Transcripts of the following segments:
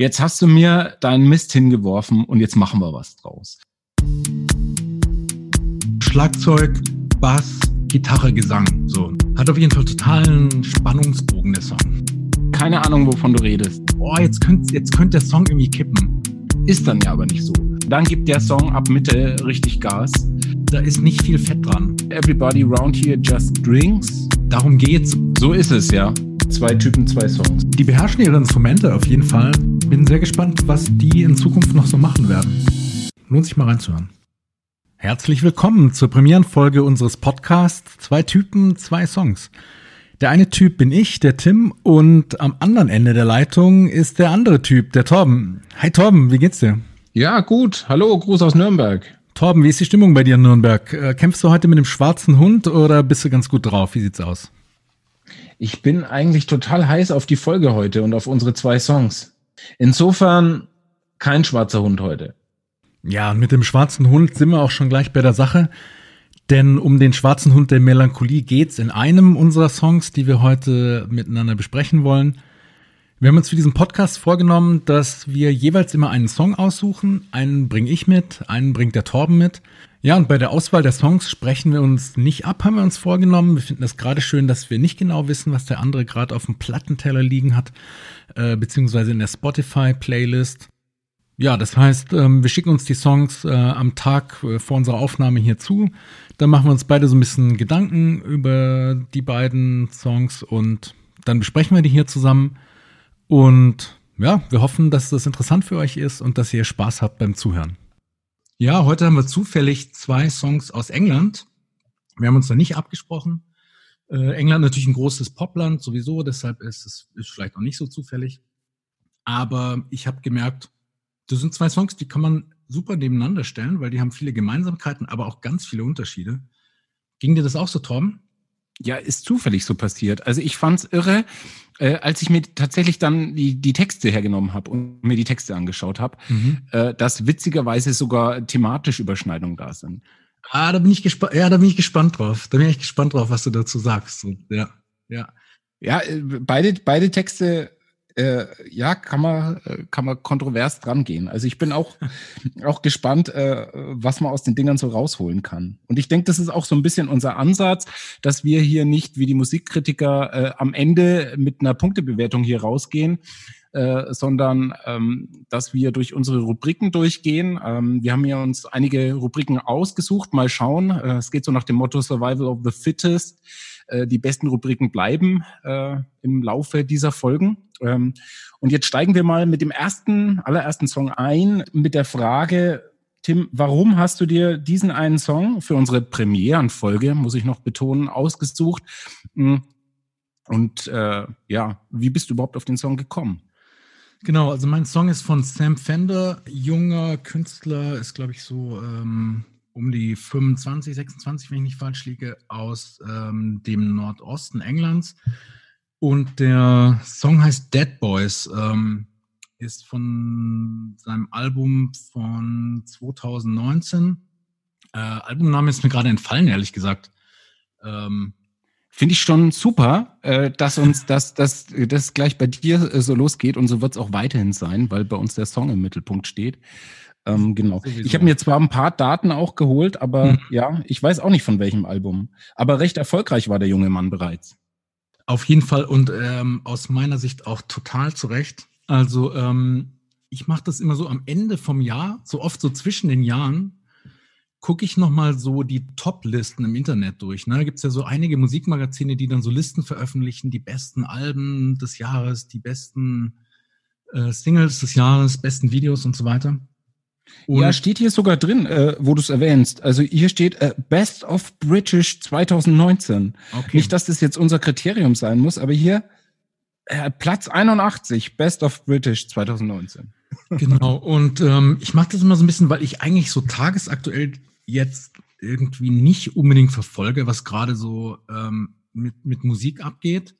Jetzt hast du mir deinen Mist hingeworfen und jetzt machen wir was draus. Schlagzeug, Bass, Gitarre, Gesang. So. Hat auf jeden Fall totalen Spannungsbogen, der Song. Keine Ahnung, wovon du redest. Boah, jetzt könnte jetzt könnt der Song irgendwie kippen. Ist dann ja aber nicht so. Dann gibt der Song ab Mitte richtig Gas. Da ist nicht viel Fett dran. Everybody round here just drinks. Darum geht's. So ist es, ja. Zwei Typen, zwei Songs. Die beherrschen ihre Instrumente auf jeden Fall. Bin sehr gespannt, was die in Zukunft noch so machen werden. Lohnt sich mal reinzuhören. Herzlich willkommen zur Premierenfolge unseres Podcasts Zwei Typen, zwei Songs. Der eine Typ bin ich, der Tim, und am anderen Ende der Leitung ist der andere Typ, der Torben. Hi Torben, wie geht's dir? Ja, gut. Hallo, Gruß aus Nürnberg. Torben, wie ist die Stimmung bei dir in Nürnberg? Äh, kämpfst du heute mit dem schwarzen Hund oder bist du ganz gut drauf? Wie sieht's aus? Ich bin eigentlich total heiß auf die Folge heute und auf unsere zwei Songs. Insofern kein schwarzer Hund heute. Ja, mit dem schwarzen Hund sind wir auch schon gleich bei der Sache. Denn um den schwarzen Hund der Melancholie geht's in einem unserer Songs, die wir heute miteinander besprechen wollen. Wir haben uns für diesen Podcast vorgenommen, dass wir jeweils immer einen Song aussuchen. Einen bringe ich mit, einen bringt der Torben mit. Ja, und bei der Auswahl der Songs sprechen wir uns nicht ab, haben wir uns vorgenommen. Wir finden das gerade schön, dass wir nicht genau wissen, was der andere gerade auf dem Plattenteller liegen hat, äh, beziehungsweise in der Spotify-Playlist. Ja, das heißt, ähm, wir schicken uns die Songs äh, am Tag äh, vor unserer Aufnahme hier zu. Dann machen wir uns beide so ein bisschen Gedanken über die beiden Songs und dann besprechen wir die hier zusammen. Und ja, wir hoffen, dass das interessant für euch ist und dass ihr Spaß habt beim Zuhören. Ja, heute haben wir zufällig zwei Songs aus England. Wir haben uns da nicht abgesprochen. Äh, England natürlich ein großes Popland sowieso, deshalb ist es ist vielleicht auch nicht so zufällig. Aber ich habe gemerkt, das sind zwei Songs, die kann man super nebeneinander stellen, weil die haben viele Gemeinsamkeiten, aber auch ganz viele Unterschiede. Ging dir das auch so, Tom? Ja, ist zufällig so passiert. Also ich fand's irre, äh, als ich mir tatsächlich dann die, die Texte hergenommen habe und mir die Texte angeschaut habe, mhm. äh, dass witzigerweise sogar thematisch Überschneidungen da sind. Ah, da bin ich gespannt. Ja, da bin ich gespannt drauf. Da bin ich gespannt drauf, was du dazu sagst. Ja, ja. Ja, äh, beide, beide Texte äh, ja, kann man, äh, kann man kontrovers dran gehen. Also ich bin auch, auch gespannt, äh, was man aus den Dingern so rausholen kann. Und ich denke, das ist auch so ein bisschen unser Ansatz, dass wir hier nicht wie die Musikkritiker äh, am Ende mit einer Punktebewertung hier rausgehen, äh, sondern ähm, dass wir durch unsere Rubriken durchgehen. Ähm, wir haben ja uns einige Rubriken ausgesucht. Mal schauen. Äh, es geht so nach dem Motto Survival of the Fittest. Äh, die besten Rubriken bleiben äh, im Laufe dieser Folgen. Ähm, und jetzt steigen wir mal mit dem ersten, allerersten Song ein, mit der Frage, Tim, warum hast du dir diesen einen Song für unsere Premierenfolge, muss ich noch betonen, ausgesucht? Hm. Und äh, ja, wie bist du überhaupt auf den Song gekommen? Genau, also mein Song ist von Sam Fender, junger Künstler, ist glaube ich so ähm, um die 25, 26, wenn ich nicht falsch liege, aus ähm, dem Nordosten Englands. Und der Song heißt Dead Boys, ähm, ist von seinem Album von 2019. Äh, Albumname ist mir gerade entfallen, ehrlich gesagt. Ähm, Finde ich schon super, äh, dass uns das, das, das gleich bei dir äh, so losgeht und so wird es auch weiterhin sein, weil bei uns der Song im Mittelpunkt steht. Ähm, genau. Sowieso. Ich habe mir zwar ein paar Daten auch geholt, aber mhm. ja, ich weiß auch nicht von welchem Album. Aber recht erfolgreich war der junge Mann bereits. Auf jeden Fall und ähm, aus meiner Sicht auch total zurecht. Also ähm, ich mache das immer so am Ende vom Jahr, so oft so zwischen den Jahren, gucke ich nochmal so die Top-Listen im Internet durch. Ne? Da gibt es ja so einige Musikmagazine, die dann so Listen veröffentlichen, die besten Alben des Jahres, die besten äh, Singles des Jahres, besten Videos und so weiter. Und ja, steht hier sogar drin, äh, wo du es erwähnst. Also hier steht äh, Best of British 2019. Okay. Nicht, dass das jetzt unser Kriterium sein muss, aber hier äh, Platz 81, Best of British 2019. Genau, und ähm, ich mache das immer so ein bisschen, weil ich eigentlich so tagesaktuell jetzt irgendwie nicht unbedingt verfolge, was gerade so ähm, mit, mit Musik abgeht.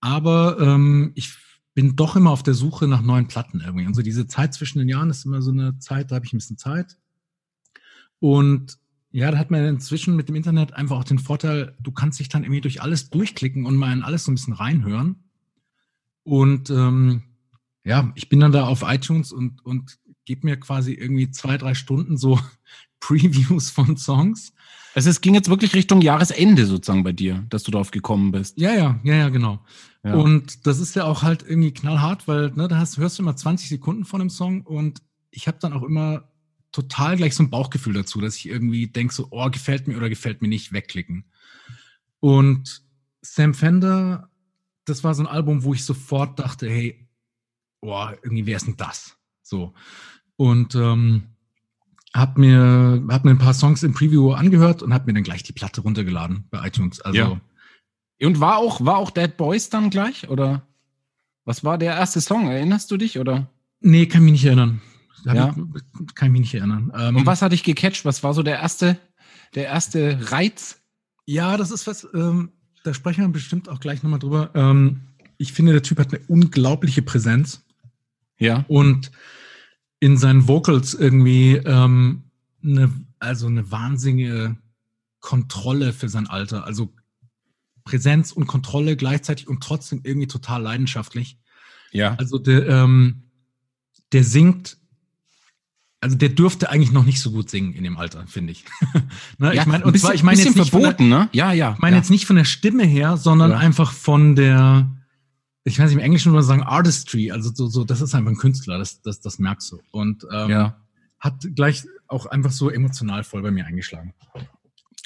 Aber ähm, ich bin doch immer auf der Suche nach neuen Platten irgendwie. Und so diese Zeit zwischen den Jahren ist immer so eine Zeit, da habe ich ein bisschen Zeit. Und ja, da hat man inzwischen mit dem Internet einfach auch den Vorteil, du kannst dich dann irgendwie durch alles durchklicken und mal in alles so ein bisschen reinhören. Und ähm, ja, ich bin dann da auf iTunes und, und gebe mir quasi irgendwie zwei, drei Stunden so Previews von Songs. Also es ging jetzt wirklich Richtung Jahresende sozusagen bei dir, dass du drauf gekommen bist. Ja, ja, ja, ja, genau. Ja. Und das ist ja auch halt irgendwie knallhart, weil ne, da hast, hörst du immer 20 Sekunden von dem Song und ich habe dann auch immer total gleich so ein Bauchgefühl dazu, dass ich irgendwie denke so, oh, gefällt mir oder gefällt mir nicht, wegklicken. Und Sam Fender, das war so ein Album, wo ich sofort dachte, hey, boah, irgendwie, wer ist denn das? So. Und ähm, hab mir, hab mir ein paar Songs im Preview angehört und hab mir dann gleich die Platte runtergeladen bei iTunes. Also, ja. Und war auch, war auch Dead Boys dann gleich? Oder was war der erste Song? Erinnerst du dich? Oder? Nee, kann mich nicht erinnern. Ja. Ich, kann mich nicht erinnern. Ähm, und was hat dich gecatcht? Was war so der erste, der erste Reiz? Ja, das ist was, ähm, da sprechen wir bestimmt auch gleich nochmal drüber. Ähm, ich finde, der Typ hat eine unglaubliche Präsenz. Ja. Und in seinen Vocals irgendwie ähm, eine, also eine wahnsinnige Kontrolle für sein Alter. Also Präsenz und Kontrolle gleichzeitig und trotzdem irgendwie total leidenschaftlich. Ja. Also der, ähm, der singt, also der dürfte eigentlich noch nicht so gut singen in dem Alter, finde ich. ne? ja, ich meine, und bisschen, zwar, ich meine jetzt nicht verboten, der, ne? Ja, ja. Ich meine ja. jetzt nicht von der Stimme her, sondern ja. einfach von der, ich weiß nicht, im Englischen würde man sagen Artistry, also so, so, das ist einfach ein Künstler, das, das, das merkst du. Und ähm, ja. hat gleich auch einfach so emotional voll bei mir eingeschlagen.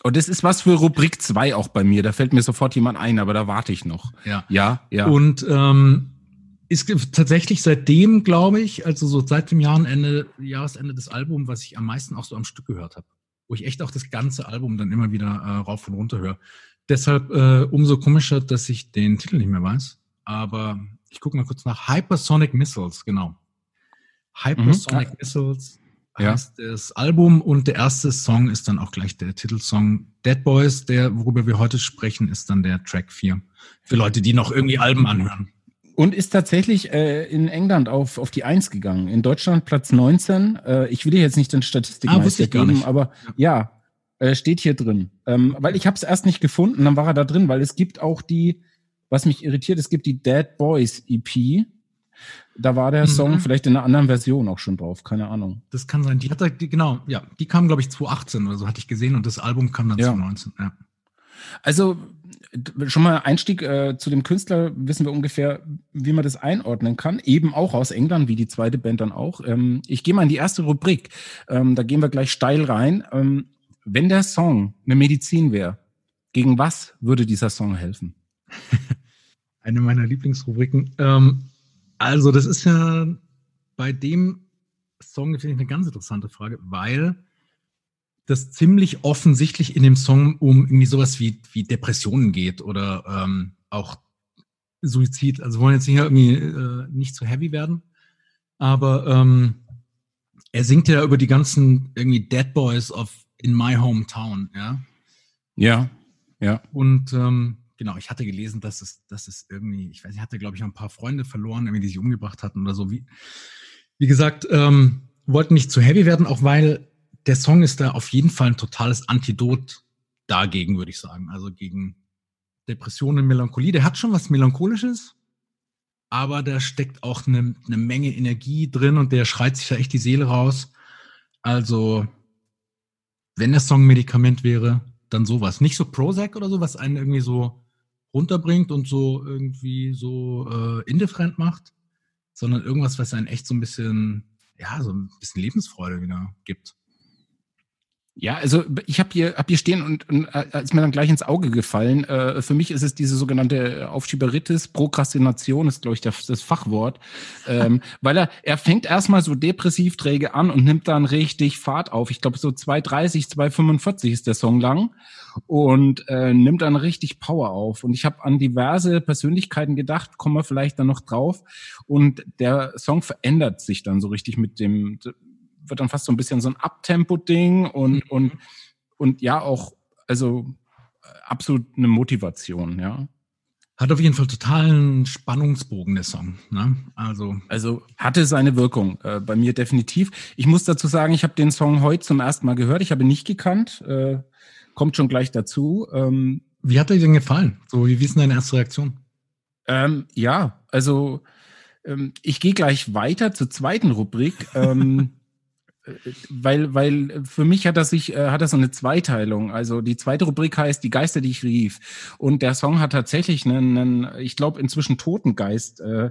Und das ist was für Rubrik 2 auch bei mir. Da fällt mir sofort jemand ein, aber da warte ich noch. Ja, ja. ja. Und ähm, ist tatsächlich seitdem, glaube ich, also so seit dem Jahresende, Jahresende des Albums, was ich am meisten auch so am Stück gehört habe. Wo ich echt auch das ganze Album dann immer wieder äh, rauf und runter höre. Deshalb äh, umso komischer, dass ich den Titel nicht mehr weiß aber ich gucke mal kurz nach. Hypersonic Missiles, genau. Hypersonic mhm. Missiles heißt ja. das Album und der erste Song ist dann auch gleich der Titelsong Dead Boys, der, worüber wir heute sprechen, ist dann der Track 4. Für Leute, die noch irgendwie Alben anhören. Und ist tatsächlich äh, in England auf, auf die 1 gegangen. In Deutschland Platz 19. Äh, ich will dir jetzt nicht den Statistiken ah, geben, aber ja, äh, steht hier drin. Ähm, weil ich habe es erst nicht gefunden, dann war er da drin, weil es gibt auch die was mich irritiert, es gibt die Dead Boys EP. Da war der mhm. Song vielleicht in einer anderen Version auch schon drauf, keine Ahnung. Das kann sein. Die hat er, die, genau, ja, die kam, glaube ich, 2018 oder so, hatte ich gesehen und das Album kam dann ja. 2019, ja. Also schon mal Einstieg äh, zu dem Künstler, wissen wir ungefähr, wie man das einordnen kann. Eben auch aus England, wie die zweite Band dann auch. Ähm, ich gehe mal in die erste Rubrik. Ähm, da gehen wir gleich steil rein. Ähm, wenn der Song eine Medizin wäre, gegen was würde dieser Song helfen? Eine meiner Lieblingsrubriken. Ähm, also, das ist ja bei dem Song, finde ich, eine ganz interessante Frage, weil das ziemlich offensichtlich in dem Song um irgendwie sowas wie, wie Depressionen geht oder ähm, auch Suizid. Also wollen jetzt hier irgendwie äh, nicht zu heavy werden, aber ähm, er singt ja über die ganzen irgendwie Dead Boys of in my hometown, ja. Ja, ja. Und ähm, genau, ich hatte gelesen, dass es, dass es irgendwie, ich weiß, ich hatte, glaube ich, ein paar Freunde verloren, irgendwie, die sich umgebracht hatten oder so. Wie, wie gesagt, ähm, wollten nicht zu heavy werden, auch weil der Song ist da auf jeden Fall ein totales Antidot dagegen, würde ich sagen. Also gegen Depressionen, Melancholie. Der hat schon was Melancholisches, aber da steckt auch eine, eine Menge Energie drin und der schreit sich da echt die Seele raus. Also, wenn der Song Medikament wäre, dann sowas. Nicht so Prozac oder so, was einen irgendwie so runterbringt und so irgendwie so äh, indifferent macht, sondern irgendwas, was einen echt so ein bisschen, ja, so ein bisschen Lebensfreude wieder gibt. Ja, also ich habe hier, hab hier stehen und, und äh, ist mir dann gleich ins Auge gefallen. Äh, für mich ist es diese sogenannte Aufschieberitis, Prokrastination ist, glaube ich, das, das Fachwort. Ähm, weil er, er fängt erstmal so depressiv träge an und nimmt dann richtig Fahrt auf. Ich glaube, so 2,30, 2,45 ist der Song lang und äh, nimmt dann richtig Power auf. Und ich habe an diverse Persönlichkeiten gedacht, kommen wir vielleicht dann noch drauf. Und der Song verändert sich dann so richtig mit dem wird dann fast so ein bisschen so ein Abtempo-Ding und, mhm. und, und ja, auch, also äh, absolut eine Motivation, ja. Hat auf jeden Fall totalen Spannungsbogen, der Song. Ne? Also, also hatte seine Wirkung, äh, bei mir definitiv. Ich muss dazu sagen, ich habe den Song heute zum ersten Mal gehört. Ich habe ihn nicht gekannt. Äh, kommt schon gleich dazu. Ähm, wie hat er dir denn gefallen? So, wie, ist denn deine erste Reaktion? Ähm, ja, also ähm, ich gehe gleich weiter zur zweiten Rubrik. ähm, weil, weil für mich hat das sich, äh, hat das so eine Zweiteilung. Also die zweite Rubrik heißt Die Geister, die ich rief. Und der Song hat tatsächlich einen, einen ich glaube, inzwischen Totengeist, äh,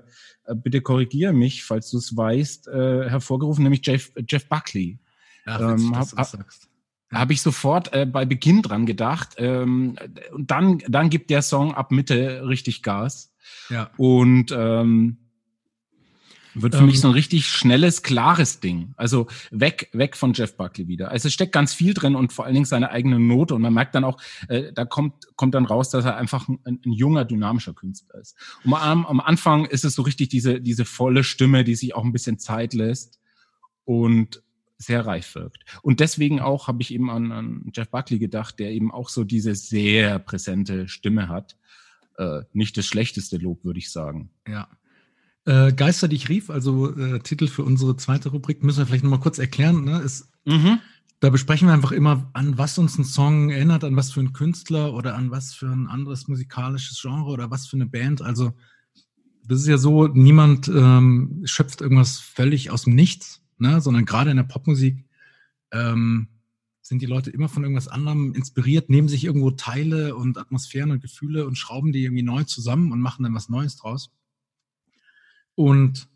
äh, bitte korrigiere mich, falls du es weißt, äh, hervorgerufen, nämlich Jeff, Jeff Buckley. Ja, ähm, hab, hab, habe ich sofort äh, bei Beginn dran gedacht. Ähm, und dann, dann gibt der Song ab Mitte richtig Gas. Ja. Und ähm, wird für ähm, mich so ein richtig schnelles, klares Ding. Also weg, weg von Jeff Buckley wieder. Also es steckt ganz viel drin und vor allen Dingen seine eigene Note. Und man merkt dann auch, äh, da kommt, kommt dann raus, dass er einfach ein, ein junger, dynamischer Künstler ist. Und am, am Anfang ist es so richtig diese, diese volle Stimme, die sich auch ein bisschen Zeit lässt und sehr reif wirkt. Und deswegen auch habe ich eben an, an Jeff Buckley gedacht, der eben auch so diese sehr präsente Stimme hat. Äh, nicht das schlechteste Lob, würde ich sagen. Ja. Äh, Geister, die ich rief, also äh, Titel für unsere zweite Rubrik, müssen wir vielleicht nochmal kurz erklären. Ne? Ist, mhm. Da besprechen wir einfach immer, an was uns ein Song erinnert, an was für einen Künstler oder an was für ein anderes musikalisches Genre oder was für eine Band. Also das ist ja so, niemand ähm, schöpft irgendwas völlig aus dem Nichts, ne? sondern gerade in der Popmusik ähm, sind die Leute immer von irgendwas anderem inspiriert, nehmen sich irgendwo Teile und Atmosphären und Gefühle und schrauben die irgendwie neu zusammen und machen dann was Neues draus. Und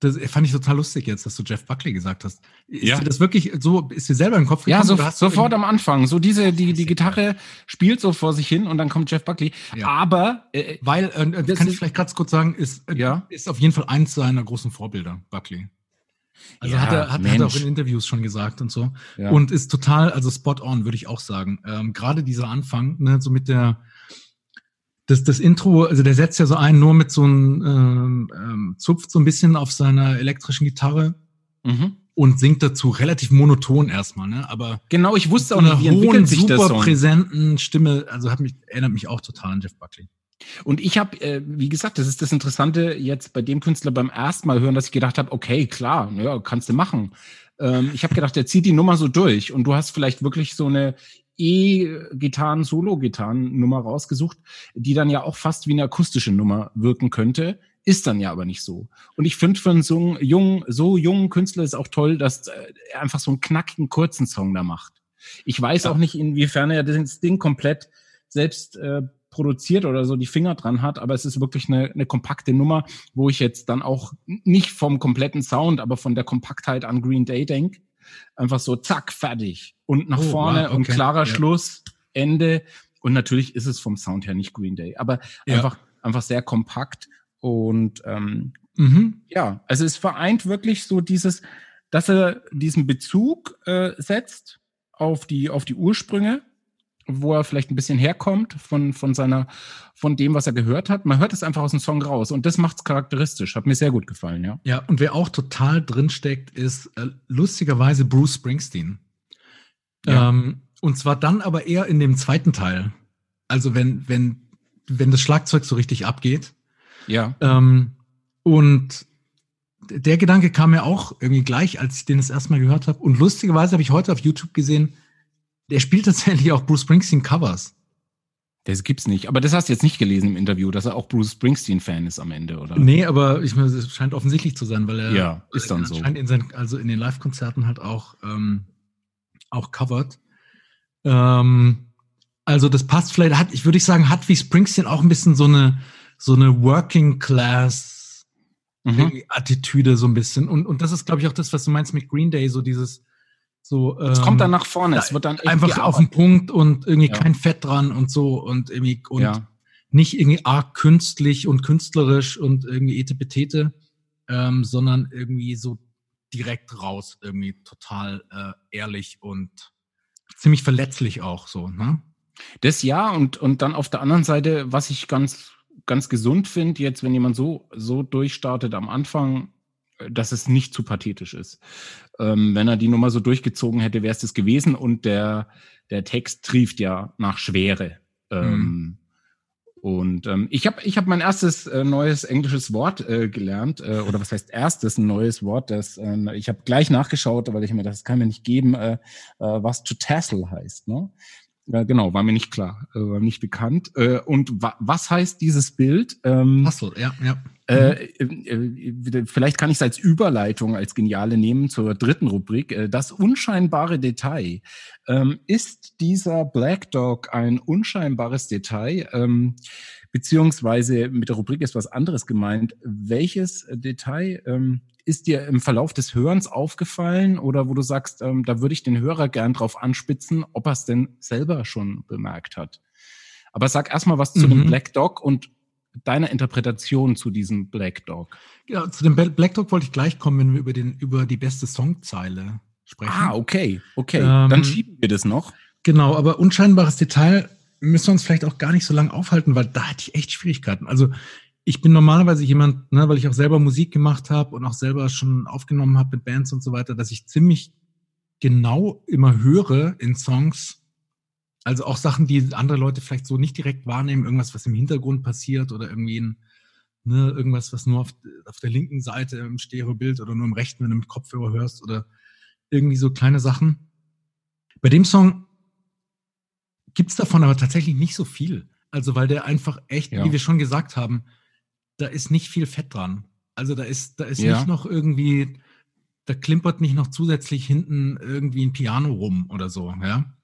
das fand ich total lustig jetzt, dass du Jeff Buckley gesagt hast. Ist ja. dir das wirklich so, ist dir selber im Kopf gekommen? Ja, so, sofort am Anfang. So diese, die, die Gitarre spielt so vor sich hin und dann kommt Jeff Buckley. Ja. Aber, äh, weil, äh, das kann ich vielleicht ganz kurz sagen, ist, äh, ja. ist auf jeden Fall eins seiner großen Vorbilder, Buckley. Also ja, hat, er, hat, hat er auch in Interviews schon gesagt und so. Ja. Und ist total, also spot on, würde ich auch sagen. Ähm, Gerade dieser Anfang, ne, so mit der, das, das Intro, also der setzt ja so ein, nur mit so einem ähm, ähm, zupft so ein bisschen auf seiner elektrischen Gitarre mhm. und singt dazu relativ monoton erstmal, ne? Aber genau, ich wusste auch nicht, wie entwickelt sich super präsenten Stimme, also hat mich erinnert mich auch total an Jeff Buckley. Und ich habe, äh, wie gesagt, das ist das Interessante jetzt bei dem Künstler beim ersten Mal hören, dass ich gedacht habe, okay, klar, ja, kannst du machen. Ähm, ich habe gedacht, der zieht die Nummer so durch und du hast vielleicht wirklich so eine E-Gitarren, Solo-Gitarren-Nummer rausgesucht, die dann ja auch fast wie eine akustische Nummer wirken könnte. Ist dann ja aber nicht so. Und ich finde für einen so jungen, so jungen Künstler ist auch toll, dass äh, er einfach so einen knackigen, kurzen Song da macht. Ich weiß ja. auch nicht, inwiefern er das Ding komplett selbst äh, produziert oder so die Finger dran hat, aber es ist wirklich eine, eine kompakte Nummer, wo ich jetzt dann auch nicht vom kompletten Sound, aber von der Kompaktheit an Green Day denke. Einfach so, zack, fertig. Und nach oh, vorne wow, okay. und klarer ja. Schluss, Ende. Und natürlich ist es vom Sound her nicht Green Day, aber ja. einfach, einfach sehr kompakt. Und ähm, mhm. ja, also es vereint wirklich so dieses, dass er diesen Bezug äh, setzt auf die, auf die Ursprünge wo er vielleicht ein bisschen herkommt von, von seiner, von dem, was er gehört hat. Man hört es einfach aus dem Song raus und das macht es charakteristisch. Hat mir sehr gut gefallen, ja. Ja, und wer auch total drinsteckt, ist äh, lustigerweise Bruce Springsteen. Ja. Ähm, und zwar dann aber eher in dem zweiten Teil. Also wenn, wenn, wenn das Schlagzeug so richtig abgeht. Ja. Ähm, und der Gedanke kam mir auch irgendwie gleich, als ich den das erste Mal gehört habe. Und lustigerweise habe ich heute auf YouTube gesehen, der spielt tatsächlich auch Bruce Springsteen Covers. Das gibt's nicht. Aber das hast du jetzt nicht gelesen im Interview, dass er auch Bruce Springsteen-Fan ist am Ende, oder? Nee, aber ich meine, es scheint offensichtlich zu sein, weil er ja, ist dann so. scheint in seinen, also in den Live-Konzerten halt auch, ähm, auch covert. Ähm, also das passt vielleicht, hat, ich würde sagen, hat wie Springsteen auch ein bisschen so eine, so eine Working Class mhm. Attitüde so ein bisschen. Und, und das ist, glaube ich, auch das, was du meinst mit Green Day, so dieses, so, es ähm, kommt dann nach vorne, es wird dann einfach auf den Punkt und irgendwie ja. kein Fett dran und so und irgendwie und ja. nicht irgendwie arg künstlich und künstlerisch und irgendwie etepetete, ähm, sondern irgendwie so direkt raus, irgendwie total äh, ehrlich und ziemlich verletzlich auch so, ne? Das ja und und dann auf der anderen Seite, was ich ganz ganz gesund finde, jetzt wenn jemand so so durchstartet am Anfang, dass es nicht zu pathetisch ist. Ähm, wenn er die Nummer so durchgezogen hätte, wäre es das gewesen und der, der Text trieft ja nach Schwere. Ähm, mhm. Und ähm, ich habe ich hab mein erstes äh, neues englisches Wort äh, gelernt, äh, oder was heißt erstes ein neues Wort, das äh, ich habe gleich nachgeschaut, weil ich mir das kann mir nicht geben, äh, äh, was to tassel heißt. Ne? Ja, genau, war mir nicht klar, äh, war nicht bekannt. Äh, und wa was heißt dieses Bild? Ähm, Tassel, ja, ja. Äh, äh, vielleicht kann ich es als Überleitung, als Geniale nehmen zur dritten Rubrik. Äh, das unscheinbare Detail. Ähm, ist dieser Black Dog ein unscheinbares Detail? Ähm, beziehungsweise mit der Rubrik ist was anderes gemeint. Welches Detail ähm, ist dir im Verlauf des Hörens aufgefallen oder wo du sagst, da würde ich den Hörer gern drauf anspitzen, ob er es denn selber schon bemerkt hat? Aber sag erstmal was zu mhm. dem Black Dog und deiner Interpretation zu diesem Black Dog? Ja, zu dem Black Dog wollte ich gleich kommen, wenn wir über, den, über die beste Songzeile sprechen. Ah, okay, okay. Ähm, Dann schieben wir das noch. Genau, aber unscheinbares Detail müssen wir uns vielleicht auch gar nicht so lange aufhalten, weil da hatte ich echt Schwierigkeiten. Also ich bin normalerweise jemand, ne, weil ich auch selber Musik gemacht habe und auch selber schon aufgenommen habe mit Bands und so weiter, dass ich ziemlich genau immer höre in Songs, also auch Sachen, die andere Leute vielleicht so nicht direkt wahrnehmen, irgendwas, was im Hintergrund passiert oder irgendwie ein, ne, irgendwas, was nur auf, auf der linken Seite im Stereobild oder nur im rechten, wenn du mit Kopfhörer hörst oder irgendwie so kleine Sachen. Bei dem Song gibt's davon aber tatsächlich nicht so viel. Also weil der einfach echt, ja. wie wir schon gesagt haben, da ist nicht viel Fett dran. Also da ist, da ist ja. nicht noch irgendwie, da klimpert nicht noch zusätzlich hinten irgendwie ein Piano rum oder so, ja.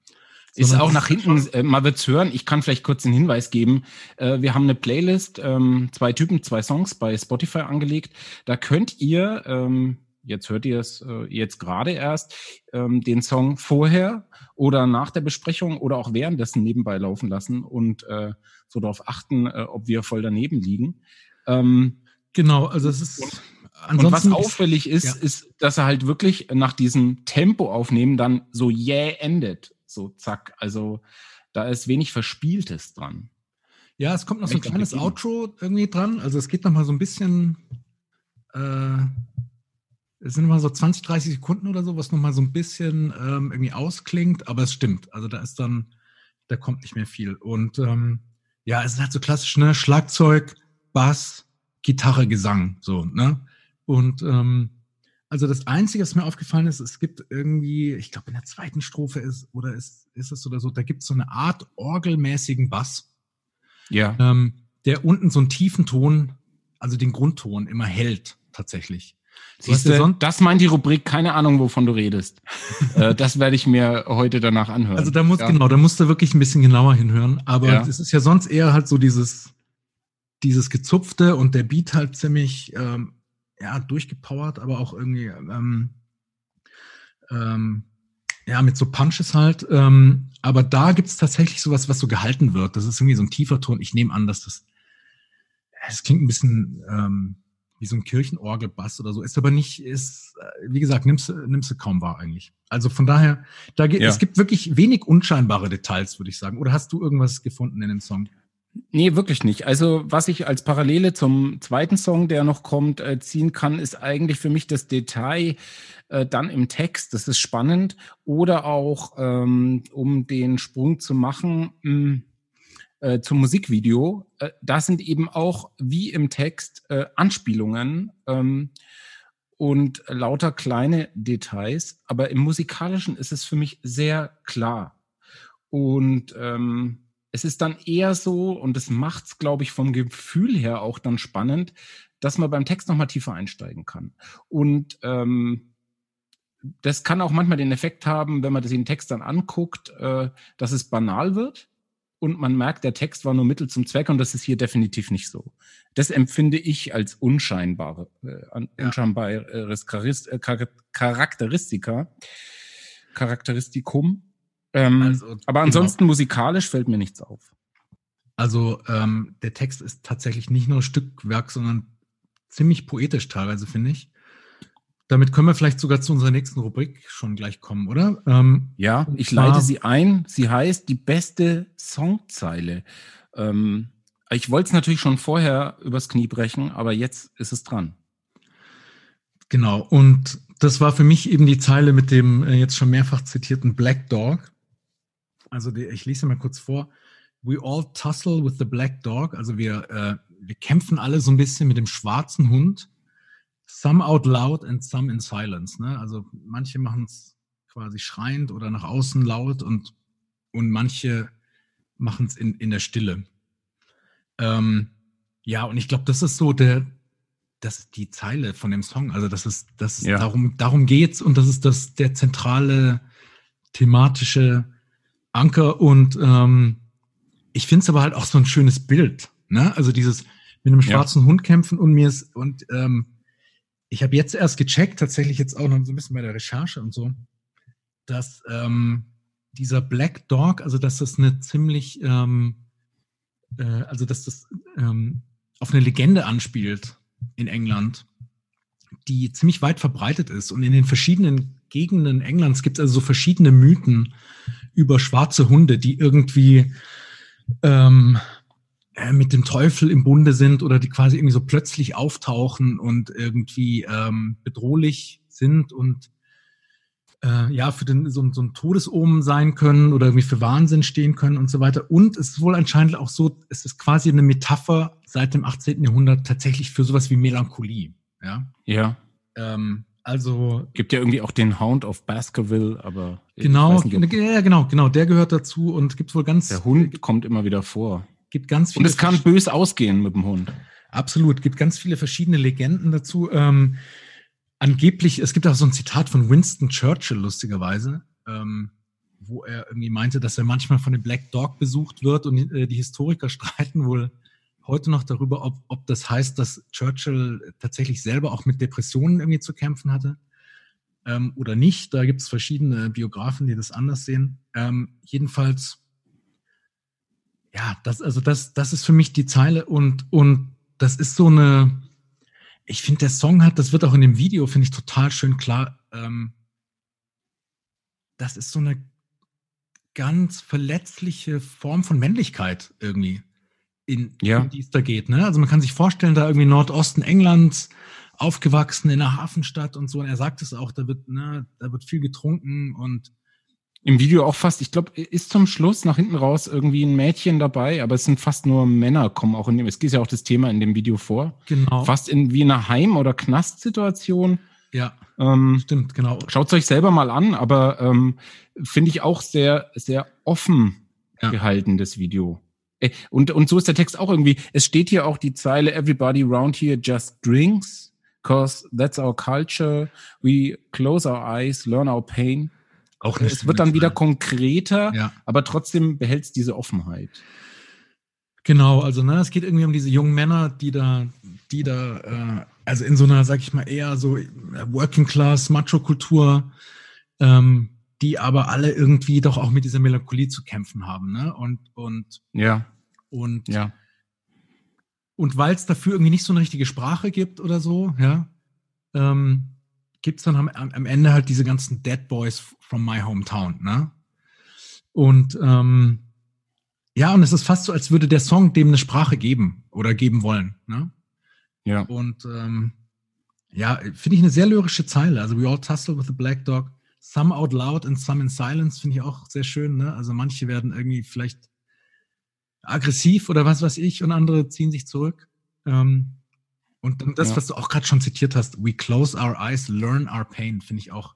Ist auch nach hinten, äh, mal wird's hören, ich kann vielleicht kurz einen Hinweis geben. Äh, wir haben eine Playlist, ähm, zwei Typen, zwei Songs bei Spotify angelegt. Da könnt ihr, ähm, jetzt hört ihr es äh, jetzt gerade erst, ähm, den Song vorher oder nach der Besprechung oder auch währenddessen nebenbei laufen lassen und äh, so darauf achten, äh, ob wir voll daneben liegen. Ähm, genau, also es ist. Und, und was auffällig ist, ja. ist, dass er halt wirklich nach diesem Tempo aufnehmen dann so jäh yeah endet. So zack. Also da ist wenig Verspieltes dran. Ja, es kommt noch so ein kleines Outro irgendwie dran. Also es geht noch mal so ein bisschen, äh, es sind immer so 20, 30 Sekunden oder so, was noch mal so ein bisschen ähm, irgendwie ausklingt, aber es stimmt. Also da ist dann, da kommt nicht mehr viel. Und ähm, ja, es ist halt so klassisch, ne? Schlagzeug, Bass, Gitarre, Gesang, so, ne? Und ähm, also das Einzige, was mir aufgefallen ist, es gibt irgendwie, ich glaube in der zweiten Strophe ist, oder ist, ist es oder so, da gibt es so eine Art orgelmäßigen Bass. Ja. Ähm, der unten so einen tiefen Ton, also den Grundton immer hält, tatsächlich. Siehst du, das meint die Rubrik, keine Ahnung, wovon du redest. äh, das werde ich mir heute danach anhören. Also da muss, ja. genau, da musst du wirklich ein bisschen genauer hinhören. Aber es ja. ist ja sonst eher halt so dieses, dieses Gezupfte und der Beat halt ziemlich ähm, ja, durchgepowert, aber auch irgendwie ähm, ähm, ja, mit so Punches halt. Ähm, aber da gibt es tatsächlich sowas, was so gehalten wird. Das ist irgendwie so ein tiefer Ton. Ich nehme an, dass das, das klingt ein bisschen ähm, wie so ein Kirchenorgelbass oder so. Ist aber nicht, ist, äh, wie gesagt, nimmst, nimmst du kaum wahr eigentlich. Also von daher, da geht, ja. es gibt wirklich wenig unscheinbare Details, würde ich sagen. Oder hast du irgendwas gefunden in dem Song? Nee, wirklich nicht. Also was ich als Parallele zum zweiten Song, der noch kommt, äh, ziehen kann, ist eigentlich für mich das Detail äh, dann im Text. Das ist spannend. Oder auch, ähm, um den Sprung zu machen mh, hm, äh, zum Musikvideo, äh, da sind eben auch wie im Text äh, Anspielungen ähm, und lauter kleine Details. Aber im musikalischen ist es für mich sehr klar. Und ähm, es ist dann eher so, und das macht es, glaube ich, vom Gefühl her auch dann spannend, dass man beim Text nochmal tiefer einsteigen kann. Und ähm, das kann auch manchmal den Effekt haben, wenn man den Text dann anguckt, äh, dass es banal wird und man merkt, der Text war nur Mittel zum Zweck und das ist hier definitiv nicht so. Das empfinde ich als unscheinbare, äh, unscheinbares äh, Charakteristika, Charakteristikum. Ähm, also, aber genau. ansonsten genau. musikalisch fällt mir nichts auf. Also ähm, der Text ist tatsächlich nicht nur Stückwerk, sondern ziemlich poetisch teilweise, finde ich. Damit können wir vielleicht sogar zu unserer nächsten Rubrik schon gleich kommen, oder? Ähm, ja, ich leite sie ein. Sie heißt die beste Songzeile. Ähm, ich wollte es natürlich schon vorher übers Knie brechen, aber jetzt ist es dran. Genau, und das war für mich eben die Zeile mit dem äh, jetzt schon mehrfach zitierten Black Dog. Also die, ich lese mal kurz vor. We all tussle with the black dog. Also wir, äh, wir kämpfen alle so ein bisschen mit dem schwarzen Hund. Some out loud and some in silence. Ne? Also manche machen es quasi schreiend oder nach außen laut und, und manche machen es in, in der Stille. Ähm, ja, und ich glaube, das ist so der, das die Zeile von dem Song. Also das ist, das Ja. darum, darum geht's und das ist das der zentrale thematische Anker und ähm, ich finde es aber halt auch so ein schönes Bild. Ne? Also dieses mit einem Ja. schwarzen Hund kämpfen und mir ist und ähm, ich habe jetzt erst gecheckt, tatsächlich jetzt auch noch so ein bisschen bei der Recherche und so, dass ähm, dieser Black Dog, also dass das eine ziemlich, ähm, äh, also dass das ähm, auf eine Legende anspielt in England, die ziemlich weit verbreitet ist. Und in den verschiedenen Gegenden Englands gibt es also so verschiedene Mythen über schwarze Hunde, die irgendwie ähm, äh, mit dem Teufel im Bunde sind oder die quasi irgendwie so plötzlich auftauchen und irgendwie ähm, bedrohlich sind und äh, ja, für den, so, ein- so ein Todesomen sein können oder irgendwie für Wahnsinn stehen können und so weiter. Und es ist wohl anscheinend auch so, es ist quasi eine Metapher seit dem 18. Jahrhundert tatsächlich für sowas wie Melancholie. Ja. Ja. Ähm, also Gibt ja irgendwie auch den Hound of Baskerville, aber genau, nicht, ja, genau, genau, der gehört dazu und gibt wohl ganz, der Hund kommt immer wieder vor. gibt ganz Und viele es kann bös ausgehen mit dem Hund. Absolut, gibt ganz viele verschiedene Legenden dazu. Ähm, angeblich, es gibt auch so ein Zitat von Winston Churchill, lustigerweise, ähm, wo er irgendwie meinte, dass er manchmal von dem Black Dog besucht wird und äh, die Historiker streiten wohl heute noch darüber, ob, ob das heißt, dass Churchill tatsächlich selber auch mit Depressionen irgendwie zu kämpfen hatte ähm, oder nicht. Da gibt es verschiedene Biografen, die das anders sehen. Ähm, jedenfalls, ja, das, also das, das ist für mich die Zeile und, und das ist so eine, ich finde, der Song hat, das wird auch in dem Video, finde ich total schön klar, ähm, das ist so eine ganz verletzliche Form von Männlichkeit irgendwie, in, Ja. in die es da geht. Ne? Also man kann sich vorstellen, da irgendwie Nordosten Englands, aufgewachsen in einer Hafenstadt und so. Und er sagt es auch, da wird, ne, da wird viel getrunken und Im Video auch fast, ich glaube, ist zum Schluss nach hinten raus irgendwie ein Mädchen dabei, aber es sind fast nur Männer, kommen auch in dem, es geht ja auch das Thema in dem Video vor. genau. Fast in wie einer Heim- oder Knastsituation. Ja, Ähm, stimmt, genau. Schaut euch selber mal an, aber ähm, finde ich auch sehr, sehr offen Ja. gehalten, das Video. Äh, Und, und so ist der Text auch irgendwie. Es steht hier auch die Zeile, everybody around here just drinks, cause that's our culture. We close our eyes, learn our pain. Auch Es wird dann wieder konkreter, Ja. aber trotzdem behält es diese Offenheit. Genau, also ne, es geht irgendwie um diese jungen Männer, die da, die da, äh, also in so einer, sag ich mal, eher so äh, Working Class Macho-Kultur, ähm, die aber alle irgendwie doch auch mit dieser Melancholie zu kämpfen haben, ne? Und und Ja, und ja. und weil es dafür irgendwie nicht so eine richtige Sprache gibt oder so, ja, ähm, gibt es dann am, am Ende halt diese ganzen Dead Boys from my hometown, ne? Und ähm, ja, und es ist fast so, als würde der Song dem eine Sprache geben oder geben wollen, ne? Ja. Und ähm, ja, finde ich eine sehr lyrische Zeile. Also we all tussle with the black dog, some out loud and some in silence, finde ich auch sehr schön. Ne? Also manche werden irgendwie vielleicht aggressiv oder was weiß ich und andere ziehen sich zurück. Ähm, und dann das, Ja. was du auch gerade schon zitiert hast, we close our eyes, learn our pain, finde ich auch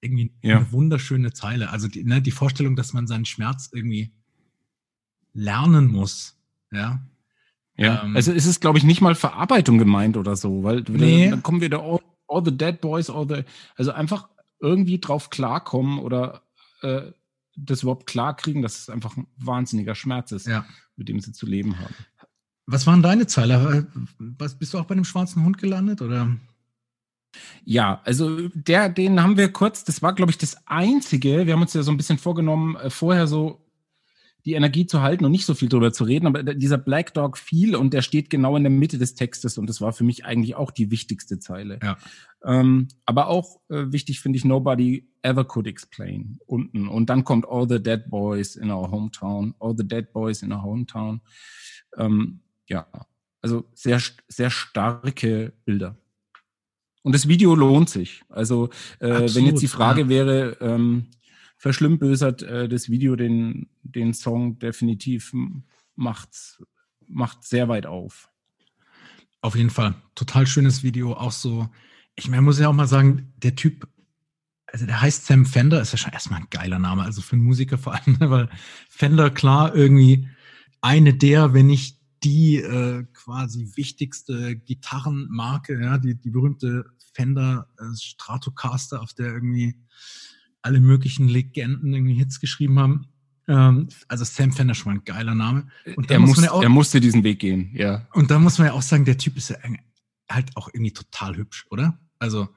irgendwie Ja. eine wunderschöne Zeile. Also die, ne, die Vorstellung, dass man seinen Schmerz irgendwie lernen muss. Ja. Ja, Ähm, also es ist, glaube ich, nicht mal Verarbeitung gemeint oder so, weil Nee. dann kommen wir da all, all the dead boys, all the, also einfach irgendwie drauf klarkommen oder äh, das überhaupt klarkriegen, dass es einfach ein wahnsinniger Schmerz ist, Ja. mit dem sie zu leben haben. Was waren deine Zeile? Was, bist du auch bei dem schwarzen Hund gelandet? Oder? Ja, also der, den haben wir kurz, das war, glaube ich, das Einzige, wir haben uns ja so ein bisschen vorgenommen, äh, vorher so die Energie zu halten und nicht so viel drüber zu reden, aber dieser Black Dog fiel und der steht genau in der Mitte des Textes und das war für mich eigentlich auch die wichtigste Zeile. Ja. Ähm, aber auch äh, wichtig finde ich Nobody ever could explain unten und dann kommt All the Dead Boys in our hometown, All the Dead Boys in our hometown. Ähm, ja, also sehr sehr starke Bilder. Und das Video lohnt sich. Also äh, wenn Absolut, jetzt die Frage ja. wäre, ähm, verschlimmbösert äh, das Video den, den Song definitiv macht, macht sehr weit auf. Auf jeden Fall. Total schönes Video. Auch so. Ich meine, muss ja auch mal sagen, der Typ, also der heißt Sam Fender, ist ja schon erstmal ein geiler Name, also für einen Musiker vor allem, weil Fender klar irgendwie eine der, wenn nicht die äh, quasi wichtigste Gitarrenmarke, ja, die, die berühmte Fender äh, Stratocaster, auf der irgendwie alle möglichen Legenden irgendwie Hits geschrieben haben. Ähm, also Sam Fender schon mal ein geiler Name. Und er, muss, ja auch, er musste diesen Weg gehen, ja. Und da muss man ja auch sagen, der Typ ist ja halt auch irgendwie total hübsch, oder? Also,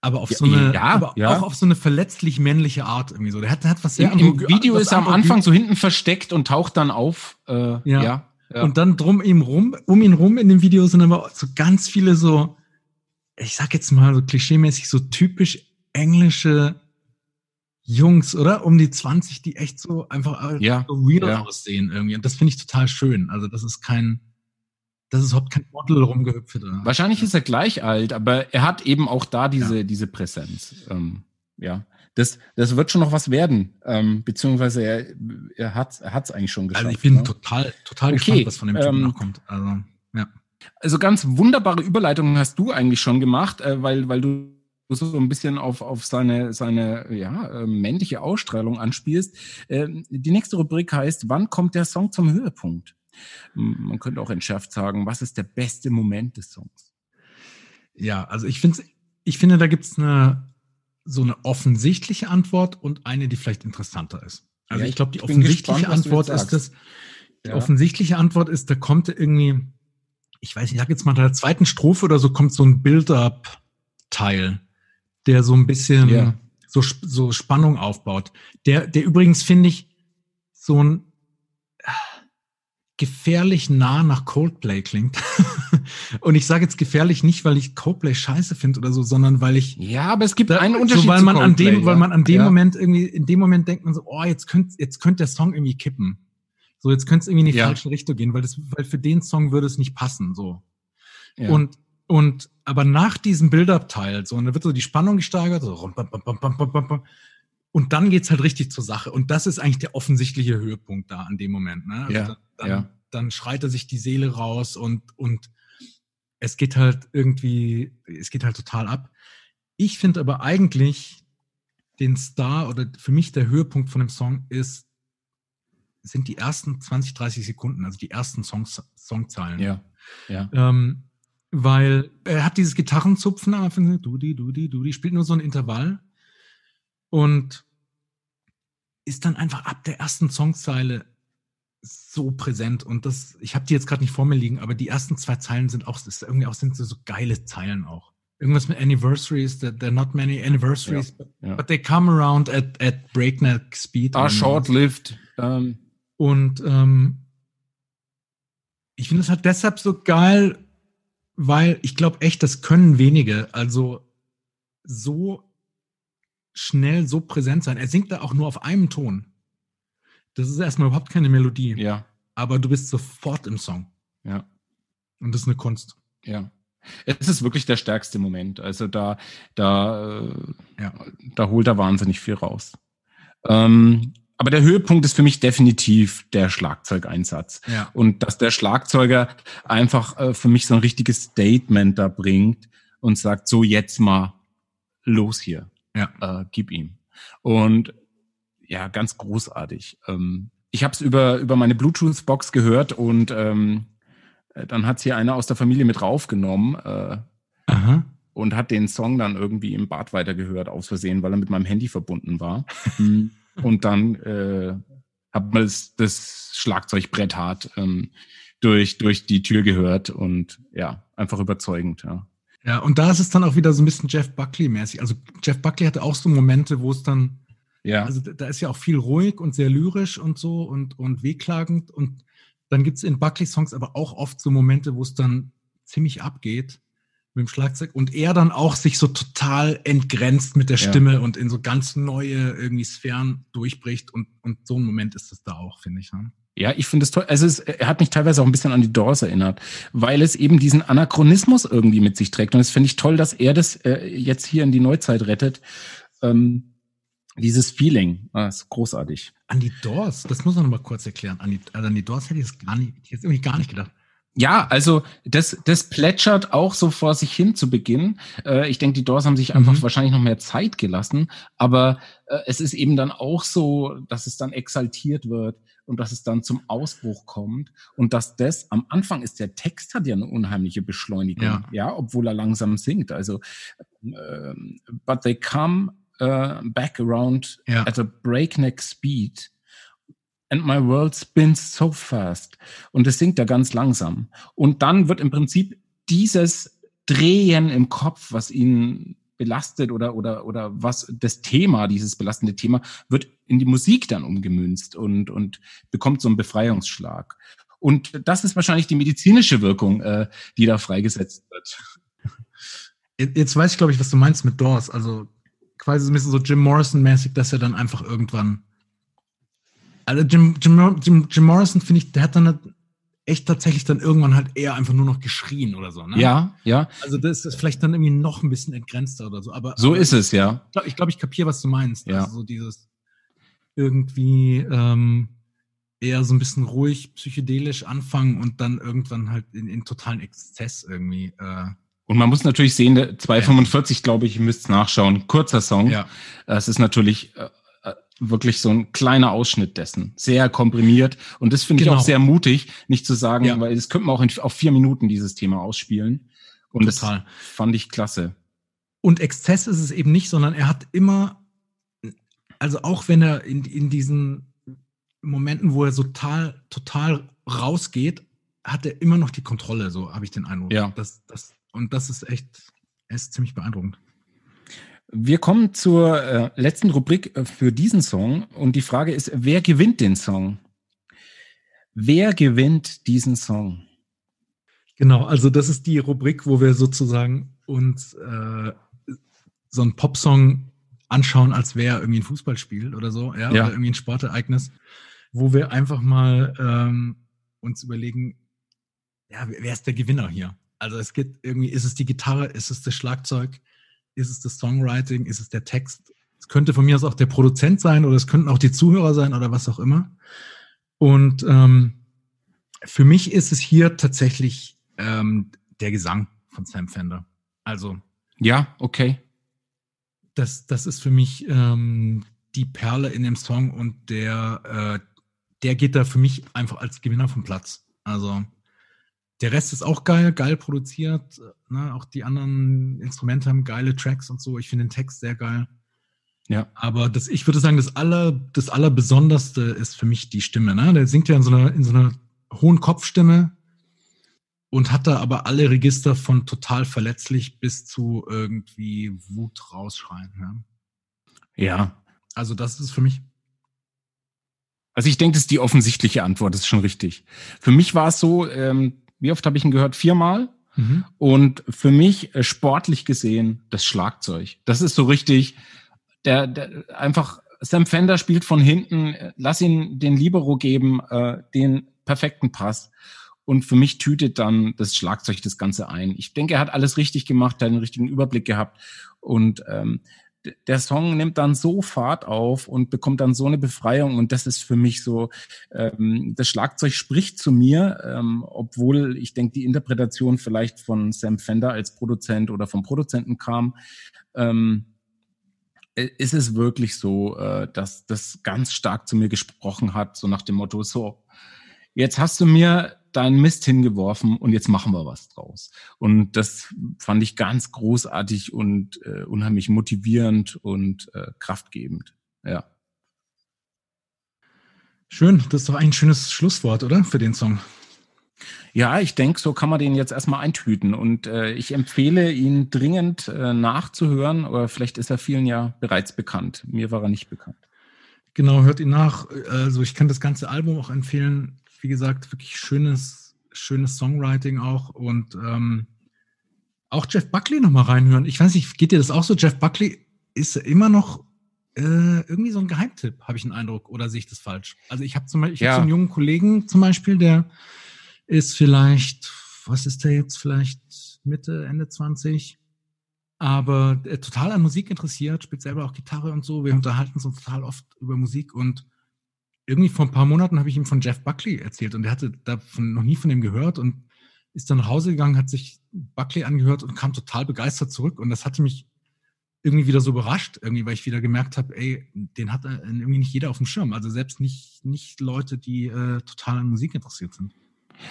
aber auf ja, so eine, ja, aber ja. auch auf so eine verletztlich männliche Art irgendwie so. Der hat, der hat was sehr Im, im Video ist er am Anfang so hinten versteckt und taucht dann auf. Äh, ja. ja. Und dann drum ihm rum, um ihn rum in dem Video sind aber so ganz viele so, ich sag jetzt mal so klischeemäßig so typisch englische Jungs, oder? Um die 20, die echt so einfach ja, so real ja. aussehen irgendwie. Und das finde ich total schön. Also das ist kein, das ist überhaupt kein Model rumgehüpft. Wahrscheinlich ist er gleich alt, aber er hat eben auch da diese, ja. diese Präsenz. Ähm, ja. Das, das wird schon noch was werden, ähm, beziehungsweise er, er hat es eigentlich schon geschafft. Also ich bin ne? total, total okay. gespannt, was von dem Typen ähm, noch kommt. Also, ja. Also ganz wunderbare Überleitungen hast du eigentlich schon gemacht, äh, weil, weil du so ein bisschen auf, auf seine, seine ja, äh, männliche Ausstrahlung anspielst. Äh, die nächste Rubrik heißt, wann kommt der Song zum Höhepunkt? Man könnte auch entschärft sagen, was ist der beste Moment des Songs? Ja, also ich finde, ich finde, da gibt es eine so eine offensichtliche Antwort und eine, die vielleicht interessanter ist. Also ja, ich glaube, die offensichtliche gespannt, Antwort ist das. Die ja. offensichtliche Antwort ist, da kommt irgendwie, ich weiß nicht, ich sag jetzt mal, in der zweiten Strophe oder so kommt so ein Build-up-Teil der so ein bisschen yeah. so, so Spannung aufbaut. Der, der übrigens, finde ich, so ein äh, gefährlich nah nach Coldplay klingt. und ich sage jetzt gefährlich nicht, weil ich Coldplay scheiße finde oder so, sondern weil ich ja, aber es gibt da, einen Unterschied, so, weil man Coldplay, an dem, ja. weil man an dem ja. Moment irgendwie in dem Moment denkt man so, oh, jetzt könnte jetzt könnte der Song irgendwie kippen. So jetzt könnte es irgendwie in die ja. falsche Richtung gehen, weil das, weil für den Song würde es nicht passen. So und und aber nach diesem Build-up-Teil, so, und da wird so die Spannung gesteigert, so, und dann geht's halt richtig zur Sache. Und das ist eigentlich der offensichtliche Höhepunkt da an dem Moment. Ne? Also ja, dann, ja. dann schreit er sich die Seele raus und, und es geht halt irgendwie, es geht halt total ab. Ich finde aber eigentlich den Star oder für mich der Höhepunkt von dem Song ist, sind die ersten 20, 30 Sekunden, also die ersten Songs, Songzeilen. Ja. ja. Ähm, weil er hat dieses Gitarrenzupfen, aber Dudi, Dudi, Dudi, spielt nur so ein Intervall und ist dann einfach ab der ersten Songzeile so präsent und das, ich habe die jetzt gerade nicht vor mir liegen, aber die ersten zwei Zeilen sind auch, ist irgendwie auch sind so, so geile Zeilen auch. Irgendwas mit Anniversaries, there, there are not many anniversaries, ja, but, ja. but, they come around at, at breakneck speed. Are short-lived. Um. Ähm. Und ähm, ich finde es halt deshalb so geil, weil ich glaube echt, das können wenige. Also so schnell, so präsent sein. Er singt da auch nur auf einem Ton. Das ist erstmal überhaupt keine Melodie. Ja. Aber du bist sofort im Song. Ja. Und das ist eine Kunst. Ja. Es ist wirklich der stärkste Moment. Also da, da, äh, ja. da holt er wahnsinnig viel raus. Ähm, aber der Höhepunkt ist für mich definitiv der Schlagzeugeinsatz. Ja. Und dass der Schlagzeuger einfach äh, für mich so ein richtiges Statement da bringt und sagt, so jetzt mal los hier. Ja. Äh, gib ihm. Und ja, ganz großartig. Ähm, ich habe es über, über meine Bluetooth-Box gehört und ähm, äh, dann hat hier einer aus der Familie mit raufgenommen äh, Aha. und hat den Song dann irgendwie im Bad weitergehört, aus Versehen, weil er mit meinem Handy verbunden war. Und dann äh, hat man das, das Schlagzeugbrett hart ähm, durch, durch die Tür gehört und ja, einfach überzeugend, ja. Ja, und da ist es dann auch wieder so ein bisschen Jeff Buckley-mäßig. Also Jeff Buckley hatte auch so Momente, wo es dann, ja. also da ist ja auch viel ruhig und sehr lyrisch und so und, und wehklagend. Und dann gibt es in Buckley-Songs aber auch oft so Momente, wo es dann ziemlich abgeht mit dem Schlagzeug und er dann auch sich so total entgrenzt mit der Stimme ja. und in so ganz neue irgendwie Sphären durchbricht und, und so ein Moment ist es da auch, finde ich. Ne? Ja, ich finde es toll. Also es, er hat mich teilweise auch ein bisschen an die Doors erinnert, weil es eben diesen Anachronismus irgendwie mit sich trägt. Und das finde ich toll, dass er das äh, jetzt hier in die Neuzeit rettet. Ähm, dieses Feeling, ah, ist großartig. An die Doors, das muss man noch mal kurz erklären. An die, also an die Doors hätte ich es gar nicht, ich hätte irgendwie gar nicht gedacht. Ja, also das, das plätschert auch so vor sich hin zu Beginn. Äh, ich denke, die Doors haben sich einfach mhm. wahrscheinlich noch mehr Zeit gelassen, aber äh, es ist eben dann auch so, dass es dann exaltiert wird und dass es dann zum Ausbruch kommt und dass das am Anfang ist der Text hat ja eine unheimliche Beschleunigung, ja, ja obwohl er langsam singt. Also, äh, but they come uh, back around ja. at a breakneck speed and my world spins so fast. Und es singt da ganz langsam. Und dann wird im Prinzip dieses Drehen im Kopf, was ihn belastet oder, oder, oder was das Thema, dieses belastende Thema, wird in die Musik dann umgemünzt und, und bekommt so einen Befreiungsschlag. Und das ist wahrscheinlich die medizinische Wirkung, äh, die da freigesetzt wird. Jetzt weiß ich, glaube ich, was du meinst mit Doors. Also quasi so ein bisschen so Jim Morrison-mäßig, dass er dann einfach irgendwann also Jim, Jim, Jim, Jim Morrison, finde ich, der hat dann echt tatsächlich dann irgendwann halt eher einfach nur noch geschrien oder so. Ne? Ja, ja. Also das ist vielleicht dann irgendwie noch ein bisschen entgrenzter oder so. Aber so aber ist es, ja. Ich glaube, ich, glaub, ich kapiere, was du meinst. Ja. Also so dieses irgendwie ähm, eher so ein bisschen ruhig, psychedelisch anfangen und dann irgendwann halt in, in totalen Exzess irgendwie. Äh, und man muss natürlich sehen, 245, glaube ich, ihr müsst nachschauen. Kurzer Song. Ja. Es ist natürlich äh, wirklich so ein kleiner Ausschnitt dessen, sehr komprimiert. Und das finde genau. ich auch sehr mutig, nicht zu sagen, ja. weil das könnte man auch in, auf vier Minuten dieses Thema ausspielen. Und Total. das fand ich klasse. Und Exzess ist es eben nicht, sondern er hat immer, also auch wenn er in, in diesen Momenten, wo er so total, total rausgeht, hat er immer noch die Kontrolle, so habe ich den Eindruck. Ja. Das, das, und das ist echt, er ist ziemlich beeindruckend. Wir kommen zur äh, letzten Rubrik äh, für diesen Song und die Frage ist, wer gewinnt den Song? Wer gewinnt diesen Song? Genau, also das ist die Rubrik, wo wir sozusagen uns äh, so einen Popsong anschauen, als wäre irgendwie ein Fußballspiel oder so, ja, ja. oder irgendwie ein Sportereignis, wo wir einfach mal ähm, uns überlegen, ja, wer ist der Gewinner hier? Also es geht irgendwie, ist es die Gitarre, ist es das Schlagzeug, ist es das Songwriting? Ist es der Text? Es könnte von mir aus auch der Produzent sein oder es könnten auch die Zuhörer sein oder was auch immer. Und ähm, für mich ist es hier tatsächlich ähm, der Gesang von Sam Fender. Also. Ja, okay. Das, das ist für mich ähm, die Perle in dem Song und der, äh, der geht da für mich einfach als Gewinner vom Platz. Also der Rest ist auch geil, geil produziert. Ne? Auch die anderen Instrumente haben geile Tracks und so. Ich finde den Text sehr geil. Ja. Aber das, ich würde sagen, das aller, das allerbesonderste ist für mich die Stimme. Ne? Der singt ja in so einer, in so einer hohen Kopfstimme und hat da aber alle Register von total verletzlich bis zu irgendwie Wut rausschreien. Ne? Ja. Also das ist für mich. Also ich denke, das ist die offensichtliche Antwort, das ist schon richtig. Für mich war es so, ähm, wie oft habe ich ihn gehört? Viermal. Mhm. Und für mich äh, sportlich gesehen das Schlagzeug. Das ist so richtig, der, der einfach Sam Fender spielt von hinten, lass ihn den Libero geben, äh, den perfekten Pass. Und für mich tütet dann das Schlagzeug das Ganze ein. Ich denke, er hat alles richtig gemacht, hat einen richtigen Überblick gehabt. Und ähm, der Song nimmt dann so Fahrt auf und bekommt dann so eine Befreiung und das ist für mich so, ähm, das Schlagzeug spricht zu mir, ähm, obwohl ich denke, die Interpretation vielleicht von Sam Fender als Produzent oder vom Produzenten kam. Ähm, ist es wirklich so, äh, dass das ganz stark zu mir gesprochen hat, so nach dem Motto, so, jetzt hast du mir deinen Mist hingeworfen und jetzt machen wir was draus. Und das fand ich ganz großartig und äh, unheimlich motivierend und äh, kraftgebend. Ja. Schön, das ist doch ein schönes Schlusswort, oder? Für den Song. Ja, ich denke, so kann man den jetzt erstmal eintüten. Und äh, ich empfehle ihn dringend äh, nachzuhören, oder vielleicht ist er vielen ja bereits bekannt. Mir war er nicht bekannt. Genau, hört ihn nach. Also ich kann das ganze Album auch empfehlen wie gesagt, wirklich schönes, schönes Songwriting auch und ähm, auch Jeff Buckley nochmal reinhören. Ich weiß nicht, geht dir das auch so? Jeff Buckley ist immer noch äh, irgendwie so ein Geheimtipp, habe ich einen Eindruck, oder sehe ich das falsch? Also ich habe zum Beispiel, ich ja. habe so einen jungen Kollegen zum Beispiel, der ist vielleicht, was ist der jetzt, vielleicht Mitte, Ende 20, aber äh, total an Musik interessiert, spielt selber auch Gitarre und so. Wir unterhalten uns total oft über Musik und irgendwie vor ein paar Monaten habe ich ihm von Jeff Buckley erzählt und er hatte davon noch nie von ihm gehört und ist dann nach Hause gegangen, hat sich Buckley angehört und kam total begeistert zurück. Und das hatte mich irgendwie wieder so überrascht, irgendwie, weil ich wieder gemerkt habe, ey, den hat irgendwie nicht jeder auf dem Schirm. Also selbst nicht, nicht Leute, die äh, total an Musik interessiert sind.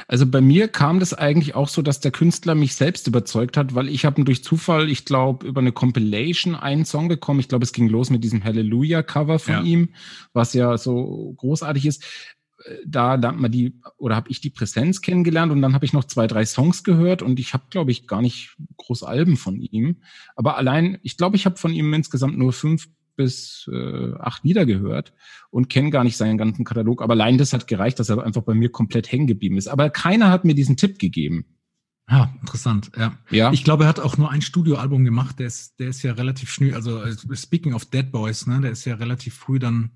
Also bei mir kam das eigentlich auch so, dass der Künstler mich selbst überzeugt hat, weil ich habe durch Zufall, ich glaube, über eine Compilation einen Song bekommen. Ich glaube, es ging los mit diesem Hallelujah-Cover von ja. ihm, was ja so großartig ist. Da lernt man die, oder habe ich die Präsenz kennengelernt und dann habe ich noch zwei, drei Songs gehört und ich habe, glaube ich, gar nicht groß Alben von ihm. Aber allein, ich glaube, ich habe von ihm insgesamt nur fünf bis äh, acht Lieder gehört und kenne gar nicht seinen ganzen Katalog. Aber allein das hat gereicht, dass er einfach bei mir komplett hängen geblieben ist. Aber keiner hat mir diesen Tipp gegeben. Ja, interessant. Ja. ja. Ich glaube, er hat auch nur ein Studioalbum gemacht. Der ist, der ist ja relativ schnell, also äh, speaking of Dead Boys, ne, der ist ja relativ früh dann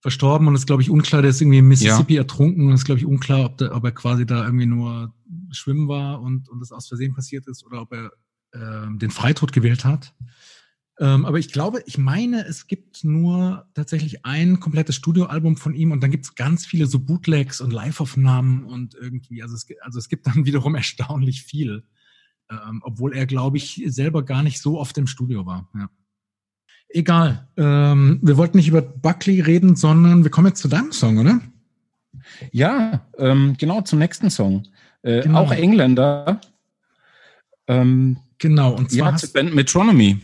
verstorben und ist, glaube ich, unklar, der ist irgendwie in Mississippi ja. ertrunken und ist, glaube ich, unklar, ob, der, ob er quasi da irgendwie nur schwimmen war und, und das aus Versehen passiert ist oder ob er äh, den Freitod gewählt hat. Ähm, aber ich glaube, ich meine, es gibt nur tatsächlich ein komplettes Studioalbum von ihm und dann gibt es ganz viele so Bootlegs und Live-Aufnahmen und irgendwie, also es, also es gibt dann wiederum erstaunlich viel. Ähm, obwohl er, glaube ich, selber gar nicht so oft im Studio war. Ja. Egal. Ähm, wir wollten nicht über Buckley reden, sondern wir kommen jetzt zu deinem Song, oder? Ja, ähm, genau, zum nächsten Song. Äh, genau. Auch Engländer. Ähm, genau, und zwar. Ja, hast, Band Metronomy.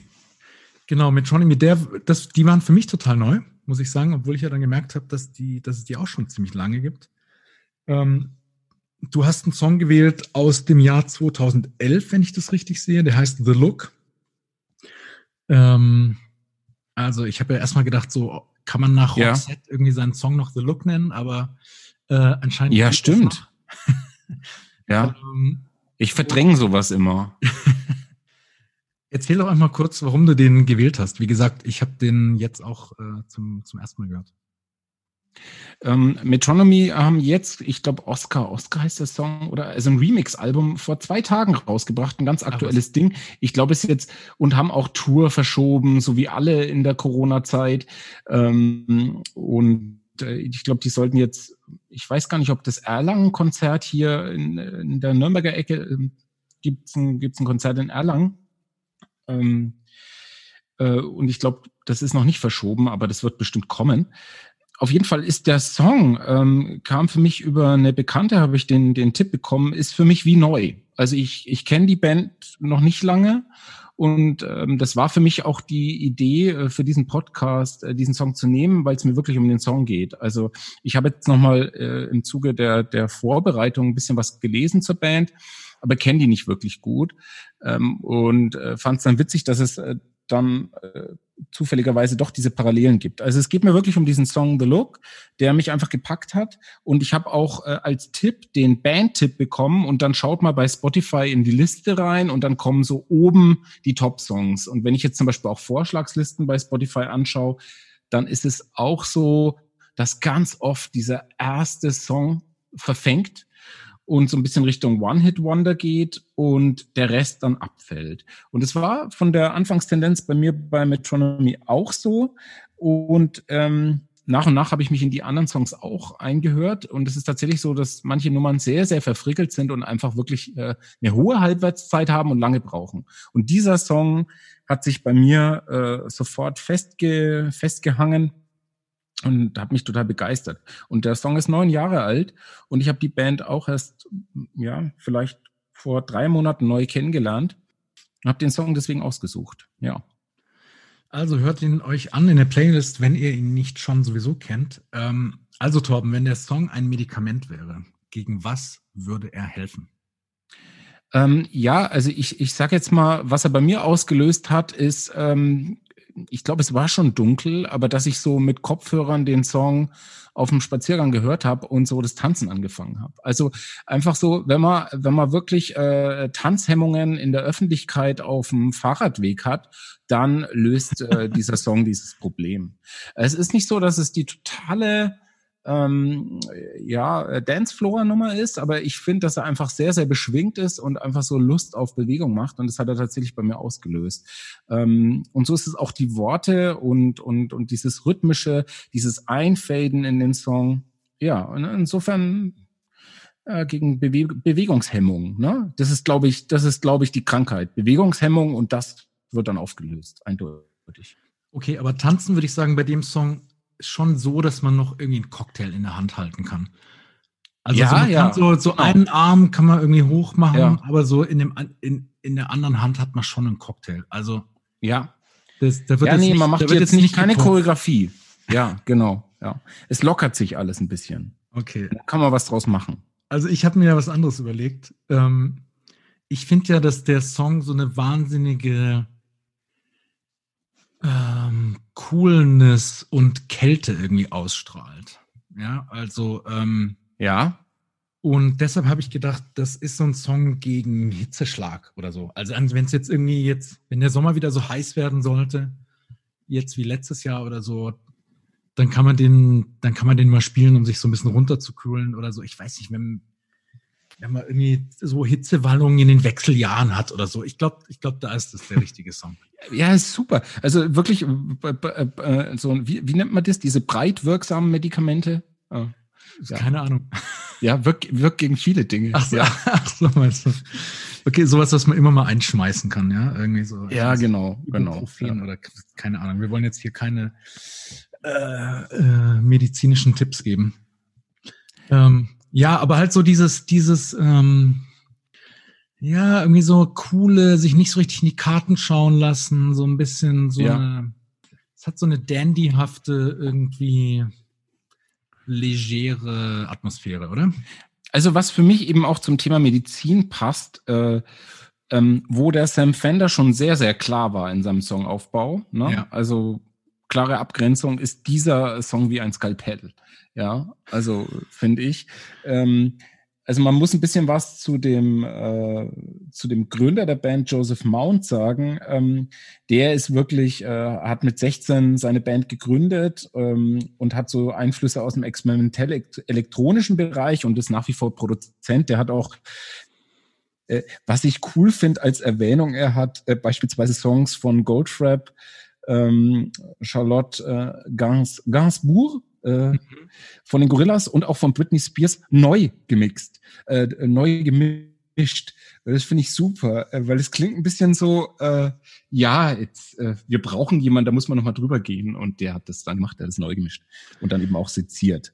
Genau, Metronomy, der, das, die waren für mich total neu, muss ich sagen, obwohl ich ja dann gemerkt habe, dass, die, dass es die auch schon ziemlich lange gibt. Ähm, du hast einen Song gewählt aus dem Jahr 2011, wenn ich das richtig sehe. Der heißt The Look. Ähm, also ich habe ja erstmal gedacht, so kann man nach ja. Roxette irgendwie seinen Song noch The Look nennen, aber äh, anscheinend. Ja, stimmt. ja. Ähm, ich verdränge sowas immer. Erzähl doch einmal kurz, warum du den gewählt hast. Wie gesagt, ich habe den jetzt auch äh, zum, zum ersten Mal gehört. Ähm, Metronomy haben jetzt, ich glaube, Oscar, Oscar heißt der Song, oder also ein Remix-Album vor zwei Tagen rausgebracht, ein ganz aktuelles Ach, Ding. Ich glaube, es jetzt und haben auch Tour verschoben, so wie alle in der Corona-Zeit. Ähm, und äh, ich glaube, die sollten jetzt, ich weiß gar nicht, ob das Erlangen-Konzert hier in, in, der Nürnberger Ecke äh, gibt es ein, gibt's ein Konzert in Erlangen ähm, äh, und ich glaube, das ist noch nicht verschoben, aber das wird bestimmt kommen. Auf jeden Fall ist der Song, ähm, kam für mich über eine Bekannte, habe ich den, den Tipp bekommen, ist für mich wie neu. Also ich, ich kenne die Band noch nicht lange und ähm, das war für mich auch die Idee äh, für diesen Podcast, äh, diesen Song zu nehmen, weil es mir wirklich um den Song geht. Also ich habe jetzt nochmal äh, im Zuge der, der Vorbereitung ein bisschen was gelesen zur Band aber kenne die nicht wirklich gut ähm, und äh, fand es dann witzig, dass es äh, dann äh, zufälligerweise doch diese Parallelen gibt. Also es geht mir wirklich um diesen Song The Look, der mich einfach gepackt hat. Und ich habe auch äh, als Tipp den Band-Tipp bekommen und dann schaut mal bei Spotify in die Liste rein und dann kommen so oben die Top-Songs. Und wenn ich jetzt zum Beispiel auch Vorschlagslisten bei Spotify anschaue, dann ist es auch so, dass ganz oft dieser erste Song verfängt und so ein bisschen Richtung One-Hit-Wonder geht und der Rest dann abfällt. Und es war von der Anfangstendenz bei mir bei Metronomy auch so. Und ähm, nach und nach habe ich mich in die anderen Songs auch eingehört. Und es ist tatsächlich so, dass manche Nummern sehr, sehr verfrickelt sind und einfach wirklich äh, eine hohe Halbwertszeit haben und lange brauchen. Und dieser Song hat sich bei mir äh, sofort festge festgehangen und hat mich total begeistert. Und der Song ist neun Jahre alt und ich habe die Band auch erst, ja, vielleicht vor drei Monaten neu kennengelernt und habe den Song deswegen ausgesucht. Ja. Also hört ihn euch an in der Playlist, wenn ihr ihn nicht schon sowieso kennt. Ähm, also Torben, wenn der Song ein Medikament wäre, gegen was würde er helfen? Ähm, ja, also ich, ich sage jetzt mal, was er bei mir ausgelöst hat, ist ähm, ich glaube, es war schon dunkel, aber dass ich so mit Kopfhörern den Song auf dem Spaziergang gehört habe und so das Tanzen angefangen habe. Also einfach so, wenn man wenn man wirklich äh, Tanzhemmungen in der Öffentlichkeit auf dem Fahrradweg hat, dann löst äh, dieser Song dieses Problem. Es ist nicht so, dass es die totale ähm, ja, Dancefloor-Nummer ist, aber ich finde, dass er einfach sehr, sehr beschwingt ist und einfach so Lust auf Bewegung macht und das hat er tatsächlich bei mir ausgelöst. Ähm, und so ist es auch die Worte und, und, und dieses rhythmische, dieses Einfaden in den Song. Ja, und insofern äh, gegen Bewe Bewegungshemmung. Ne? Das ist, glaube ich, das ist, glaube ich, die Krankheit. Bewegungshemmung und das wird dann aufgelöst, eindeutig. Okay, aber tanzen würde ich sagen bei dem Song schon so, dass man noch irgendwie einen Cocktail in der Hand halten kann. Also ja, so, ja. so, so genau. einen Arm kann man irgendwie hoch machen, ja. aber so in, dem, in, in der anderen Hand hat man schon einen Cocktail. Also ja. Das, da wird ja, nee, nicht, man macht jetzt, jetzt, nicht keine gekocht. Choreografie. Ja, genau. Ja. Es lockert sich alles ein bisschen. Okay. Da kann man was draus machen. Also ich habe mir ja was anderes überlegt. Ähm, ich finde ja, dass der Song so eine wahnsinnige ähm, Coolness und Kälte irgendwie ausstrahlt. Ja, also ähm, ja. Und deshalb habe ich gedacht, das ist so ein Song gegen Hitzeschlag oder so. Also wenn es jetzt irgendwie jetzt, wenn der Sommer wieder so heiß werden sollte, jetzt wie letztes Jahr oder so, dann kann man den, dann kann man den mal spielen, um sich so ein bisschen runterzukühlen oder so. Ich weiß nicht, wenn, wenn man irgendwie so Hitzewallungen in den Wechseljahren hat oder so. Ich glaube, ich glaube, da ist das der richtige Song. Ja, ist super. Also wirklich, äh, so, wie, wie nennt man das? Diese breit wirksamen Medikamente? Ja. Keine Ahnung. Ja, wirkt, wirkt gegen viele Dinge. Ach so, ja. ach so, meinst du. Okay, sowas, was man immer mal einschmeißen kann, ja? Irgendwie so. Ja, genau, genau. Ja. Oder keine Ahnung. Wir wollen jetzt hier keine äh, äh, medizinischen Tipps geben. Ähm, ja, aber halt so dieses, dieses, ähm, ja, irgendwie so coole, sich nicht so richtig in die Karten schauen lassen, so ein bisschen so Ja. eine, es hat so eine dandyhafte irgendwie legere Atmosphäre, oder? Also was für mich eben auch zum Thema Medizin passt, äh, ähm, wo der Sam Fender schon sehr, sehr klar war in seinem Songaufbau. Ne? Ja. Also klare Abgrenzung ist dieser Song wie ein Skalpell. Ja, also finde ich. Ähm, also man muss ein bisschen was zu dem äh, zu dem Gründer der Band Joseph Mount sagen. Ähm, der ist wirklich äh, hat mit 16 seine Band gegründet ähm, und hat so Einflüsse aus dem experimentell elektronischen Bereich und ist nach wie vor Produzent. Der hat auch äh, was ich cool finde als Erwähnung, er hat äh, beispielsweise Songs von Goldfrapp, ähm, Charlotte äh, Gans, Gainsbourg äh, von den Gorillas und auch von Britney Spears neu gemixt, äh, neu gemischt. Das finde ich super, äh, weil es klingt ein bisschen so, äh, ja, jetzt, äh, wir brauchen jemanden, da muss man nochmal drüber gehen und der hat das dann gemacht, der hat das neu gemischt und dann eben auch seziert.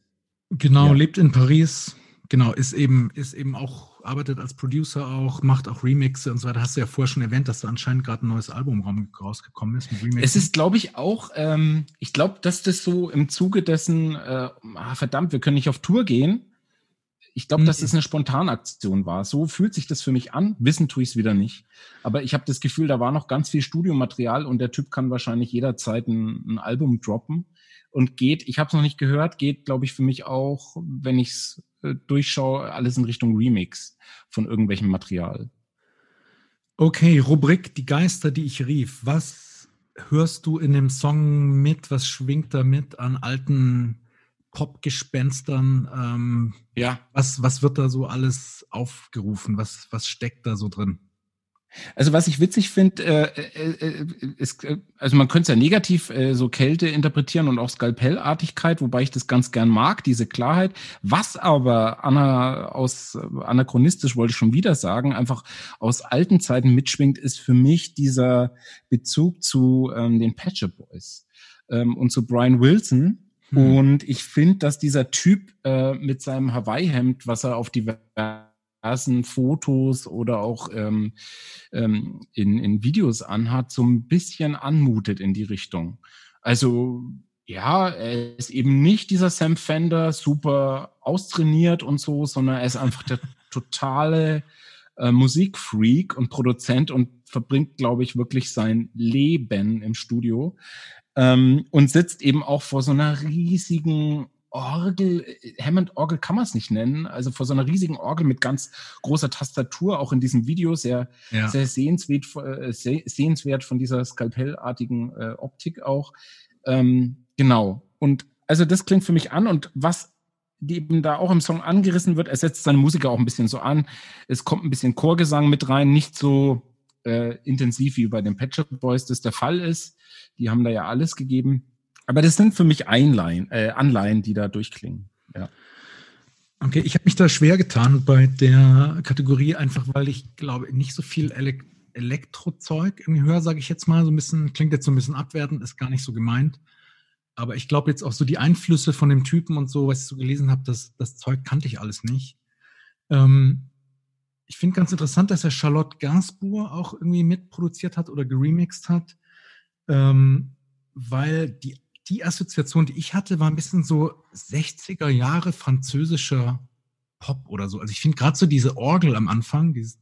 Genau, Ja. lebt in Paris. Genau, ist eben, ist eben auch, arbeitet als Producer auch, macht auch Remixe und so weiter. Hast du ja vorher schon erwähnt, dass da anscheinend gerade ein neues Album rausgekommen ist mit Remixen. Es ist, glaube ich, auch, ähm, ich glaube, dass das so im Zuge dessen, äh, ah, verdammt, wir können nicht auf Tour gehen. Ich glaube, dass Mhm. das eine Spontanaktion war. So fühlt sich das für mich an. Wissen tue ich es wieder nicht. Aber ich habe das Gefühl, da war noch ganz viel Studiomaterial und der Typ kann wahrscheinlich jederzeit ein, ein Album droppen und geht, ich habe es noch nicht gehört, geht, glaube ich, für mich auch, wenn ich es äh, durchschaue, alles in Richtung Remix von irgendwelchem Material. Okay, Rubrik Die Geister, die ich rief. Was hörst du in dem Song mit? Was schwingt da mit an alten Popgespenstern? Ähm, Ja, was, was wird da so alles aufgerufen? Was, was steckt da so drin? Also was ich witzig finde, äh, äh, äh, ist, äh, also man könnte es ja negativ äh, so Kälte interpretieren und auch Skalpellartigkeit, wobei ich das ganz gern mag, diese Klarheit. Was aber Anna, aus äh, anachronistisch wollte ich schon wieder sagen, einfach aus alten Zeiten mitschwingt, ist für mich dieser Bezug zu ähm, den Patcher Boys ähm, und zu Brian Wilson. Hm. Und ich finde, dass dieser Typ äh, mit seinem Hawaii-Hemd, was er auf diversen Fotos oder auch ähm, ähm, in, in Videos anhat, so ein bisschen anmutet in die Richtung. Also ja, er ist eben nicht dieser Sam Fender super austrainiert und so, sondern er ist einfach der totale äh, Musikfreak und Produzent und verbringt, glaube ich, wirklich sein Leben im Studio ähm, und sitzt eben auch vor so einer riesigen Orgel, Hammond-Orgel kann man es nicht nennen, also vor so einer riesigen Orgel mit ganz großer Tastatur, auch in diesem Video sehr, Ja. sehr sehenswert, äh, seh- sehenswert von dieser skalpellartigen äh, Optik auch. Ähm, genau. Und also das klingt für mich an und was eben da auch im Song angerissen wird, er setzt seine Musiker auch ein bisschen so an. Es kommt ein bisschen Chorgesang mit rein, nicht so äh, intensiv wie bei den Pet Shop Boys das der Fall ist. Die haben da ja alles gegeben. Aber das sind für mich Einleihen, äh, Anleihen, die da durchklingen. Ja. Okay, ich habe mich da schwer getan bei der Kategorie, einfach weil ich glaube, nicht so viel Elek Elektrozeug irgendwie höre, sage ich jetzt mal. So ein bisschen, klingt jetzt so ein bisschen abwertend, ist gar nicht so gemeint. Aber ich glaube jetzt auch so die Einflüsse von dem Typen und so, was ich so gelesen habe, das, das Zeug kannte ich alles nicht. Ähm, ich finde ganz interessant, dass er Charlotte Gainsbourg auch irgendwie mitproduziert hat oder geremixed hat, ähm, weil die, die Assoziation, die ich hatte, war ein bisschen so 60er Jahre französischer Pop oder so. Also ich finde gerade so diese Orgel am Anfang, dieses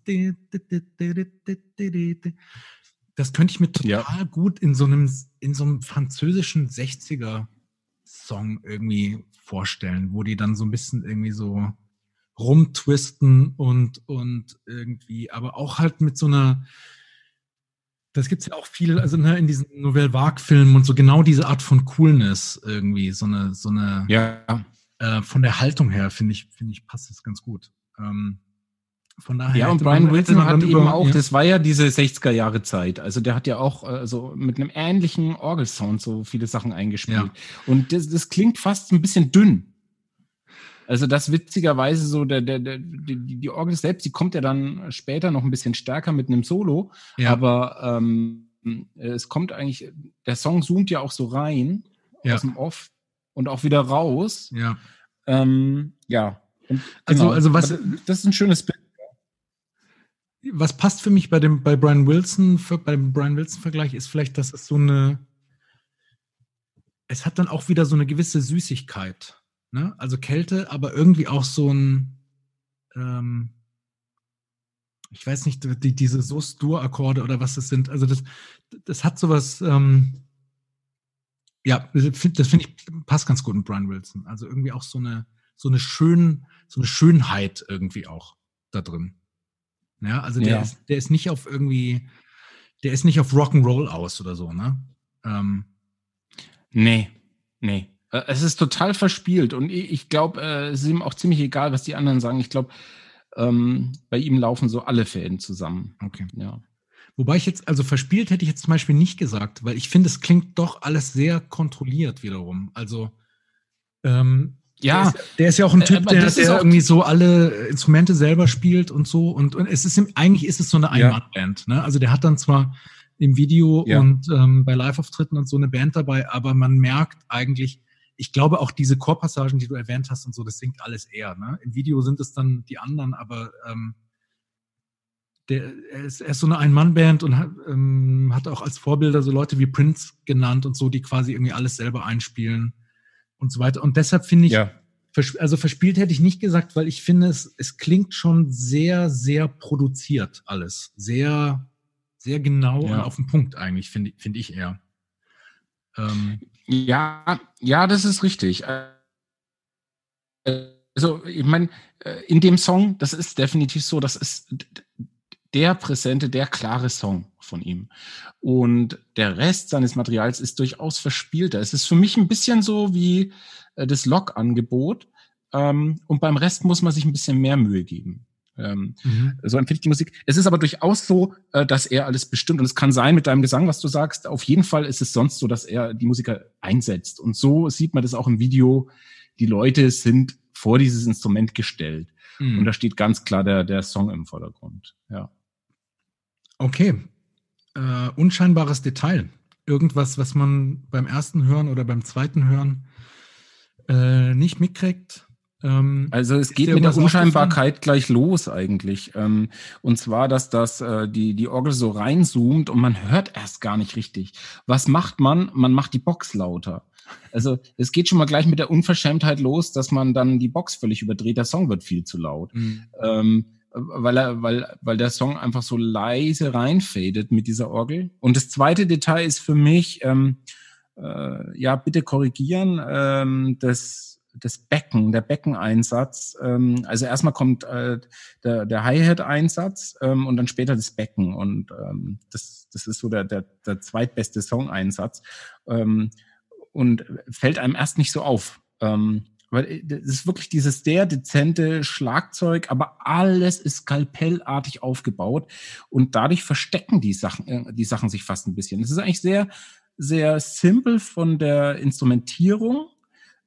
das könnte ich mir total ja. gut in so einem in so einem französischen 60er Song irgendwie vorstellen, wo die dann so ein bisschen irgendwie so rumtwisten und und irgendwie, aber auch halt mit so einer das gibt's ja auch viel, also ne, in diesen Nouvelle Vague-Filmen und so genau diese Art von Coolness irgendwie, so eine, so eine ja. Äh, von der Haltung her finde ich, finde ich, passt das ganz gut. Ähm, von daher. Ja, und Brian Wilson hat eben über, auch, ja. das war ja diese 60er Jahre Zeit. Also der hat ja auch äh, so mit einem ähnlichen Orgelsound so viele Sachen eingespielt. Ja. Und das, das klingt fast ein bisschen dünn. Also das witzigerweise so, der, der, der, die, die Orgel selbst, die kommt ja dann später noch ein bisschen stärker mit einem Solo. Ja. Aber ähm, es kommt eigentlich, der Song zoomt ja auch so rein ja. aus dem Off und auch wieder raus. Ja. Ähm, ja. Und also, genau. also was, das ist ein schönes Bild. Was passt für mich bei dem, bei Brian Wilson, für, beim Brian Wilson-Vergleich, ist vielleicht, dass es so eine, es hat dann auch wieder so eine gewisse Süßigkeit. Ne? Also Kälte, aber irgendwie auch so ein, ähm, ich weiß nicht, die, diese Sus-Dur-Akkorde oder was das sind. Also das, das hat sowas, ähm, ja, das finde ich passt ganz gut mit Brian Wilson. Also irgendwie auch so eine so eine schön so eine Schönheit irgendwie auch da drin. Ja, also der ja. ist der ist nicht auf irgendwie der ist nicht auf Rock'n'Roll aus oder so, ne? Ähm, nee, nee. Äh, es ist total verspielt und ich glaube, äh, es ist ihm auch ziemlich egal, was die anderen sagen. Ich glaube, ähm, bei ihm laufen so alle Fäden zusammen. Okay. Ja. Wobei ich jetzt, also verspielt hätte ich jetzt zum Beispiel nicht gesagt, weil ich finde, es klingt doch alles sehr kontrolliert wiederum. Also, ähm, ja, der ist, der ist, ja auch ein äh, Typ, der, der irgendwie so alle Instrumente selber spielt und so. Und, und es ist eigentlich ist es so eine Ein-Mann-Band. Ne? Also der hat dann zwar im Video ja. und ähm, bei Live-Auftritten und so eine Band dabei, aber man merkt eigentlich, ich glaube auch diese Chorpassagen, die du erwähnt hast und so, das singt alles eher. Ne? Im Video sind es dann die anderen, aber ähm, der, er, ist, er ist so eine Ein-Mann-Band und hat, ähm, hat auch als Vorbilder so Leute wie Prince genannt und so, die quasi irgendwie alles selber einspielen und so weiter. Und deshalb finde ich, ja. also verspielt hätte ich nicht gesagt, weil ich finde, es, es klingt schon sehr, sehr produziert alles. Sehr, sehr genau ja. und auf den Punkt eigentlich, finde find ich eher. Ähm, ja, ja, das ist richtig. Also, ich meine, äh, in dem Song, das ist definitiv so, das ist der präsente, der klare Song von ihm. Und der Rest seines Materials ist durchaus verspielter. Es ist für mich ein bisschen so wie äh, das Log-Angebot. Ähm, und beim Rest muss man sich ein bisschen mehr Mühe geben. Ähm, mhm. So empfinde ich die Musik. Es ist aber durchaus so, äh, dass er alles bestimmt. Und es kann sein mit deinem Gesang, was du sagst. Auf jeden Fall ist es sonst so, dass er die Musiker einsetzt. Und so sieht man das auch im Video. Die Leute sind vor dieses Instrument gestellt. Mhm. Und da steht ganz klar der, der Song im Vordergrund. Ja. Okay. Äh, unscheinbares Detail. Irgendwas, was man beim ersten Hören oder beim zweiten Hören äh, nicht mitkriegt. Ähm, also es geht mit der Unscheinbarkeit gleich los eigentlich. Ähm, und zwar, dass das äh, die, die Orgel so reinzoomt und man hört erst gar nicht richtig. Was macht man? Man macht die Box lauter. Also es geht schon mal gleich mit der Unverschämtheit los, dass man dann die Box völlig überdreht. Der Song wird viel zu laut. Mhm. Ähm, weil er, weil, weil der Song einfach so leise reinfadet mit dieser Orgel. Und das zweite Detail ist für mich, ähm, äh, ja, bitte korrigieren, ähm, das, das Becken, der Beckeneinsatz. Ähm, also erstmal kommt äh, der, der Hi-Hat-Einsatz ähm, und dann später das Becken. Und ähm, das, das ist so der, der, der zweitbeste Song-Einsatz. Ähm, und fällt einem erst nicht so auf. Ähm, weil äh, das ist wirklich dieses sehr dezente Schlagzeug, aber alles ist skalpellartig aufgebaut und dadurch verstecken die Sachen, äh, die Sachen sich fast ein bisschen. Es ist eigentlich sehr, sehr simpel von der Instrumentierung.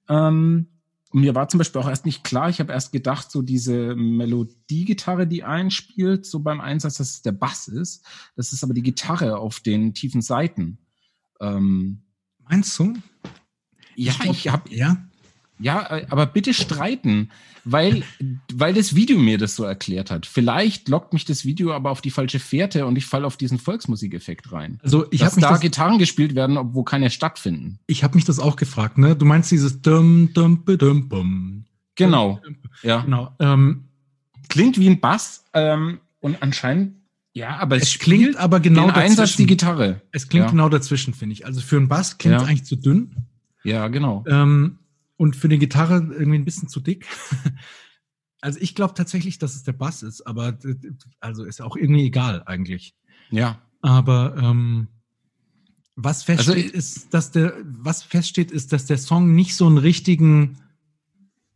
Ähm, mir war zum Beispiel auch erst nicht klar, ich habe erst gedacht, so diese Melodiegitarre, die einspielt, so beim Einsatz, dass es der Bass ist. Das ist aber die Gitarre auf den tiefen Seiten. Ähm, Meinst du? Ja, ich, ich habe ja. Ja, äh, aber bitte streiten, weil, weil das Video mir das so erklärt hat. Vielleicht lockt mich das Video aber auf die falsche Fährte und ich falle auf diesen Volksmusikeffekt rein. Also ich habe da das, Gitarren gespielt werden, obwohl keine stattfinden. Ich habe mich das auch gefragt. Ne, du meinst dieses dum dum dum bum. Genau. Ja. Genau. Ähm, klingt wie ein Bass ähm, und anscheinend ja, aber es, es klingt aber genau den Einsatz die Gitarre. Es klingt ja. genau dazwischen, finde ich. Also für einen Bass klingt es ja. eigentlich zu dünn. Ja, genau. Ähm, und für eine Gitarre irgendwie ein bisschen zu dick. Also ich glaube tatsächlich, dass es der Bass ist, aber also ist auch irgendwie egal eigentlich. Ja. Aber ähm, was feststeht, also, ist, dass der, was feststeht, ist, dass der Song nicht so einen richtigen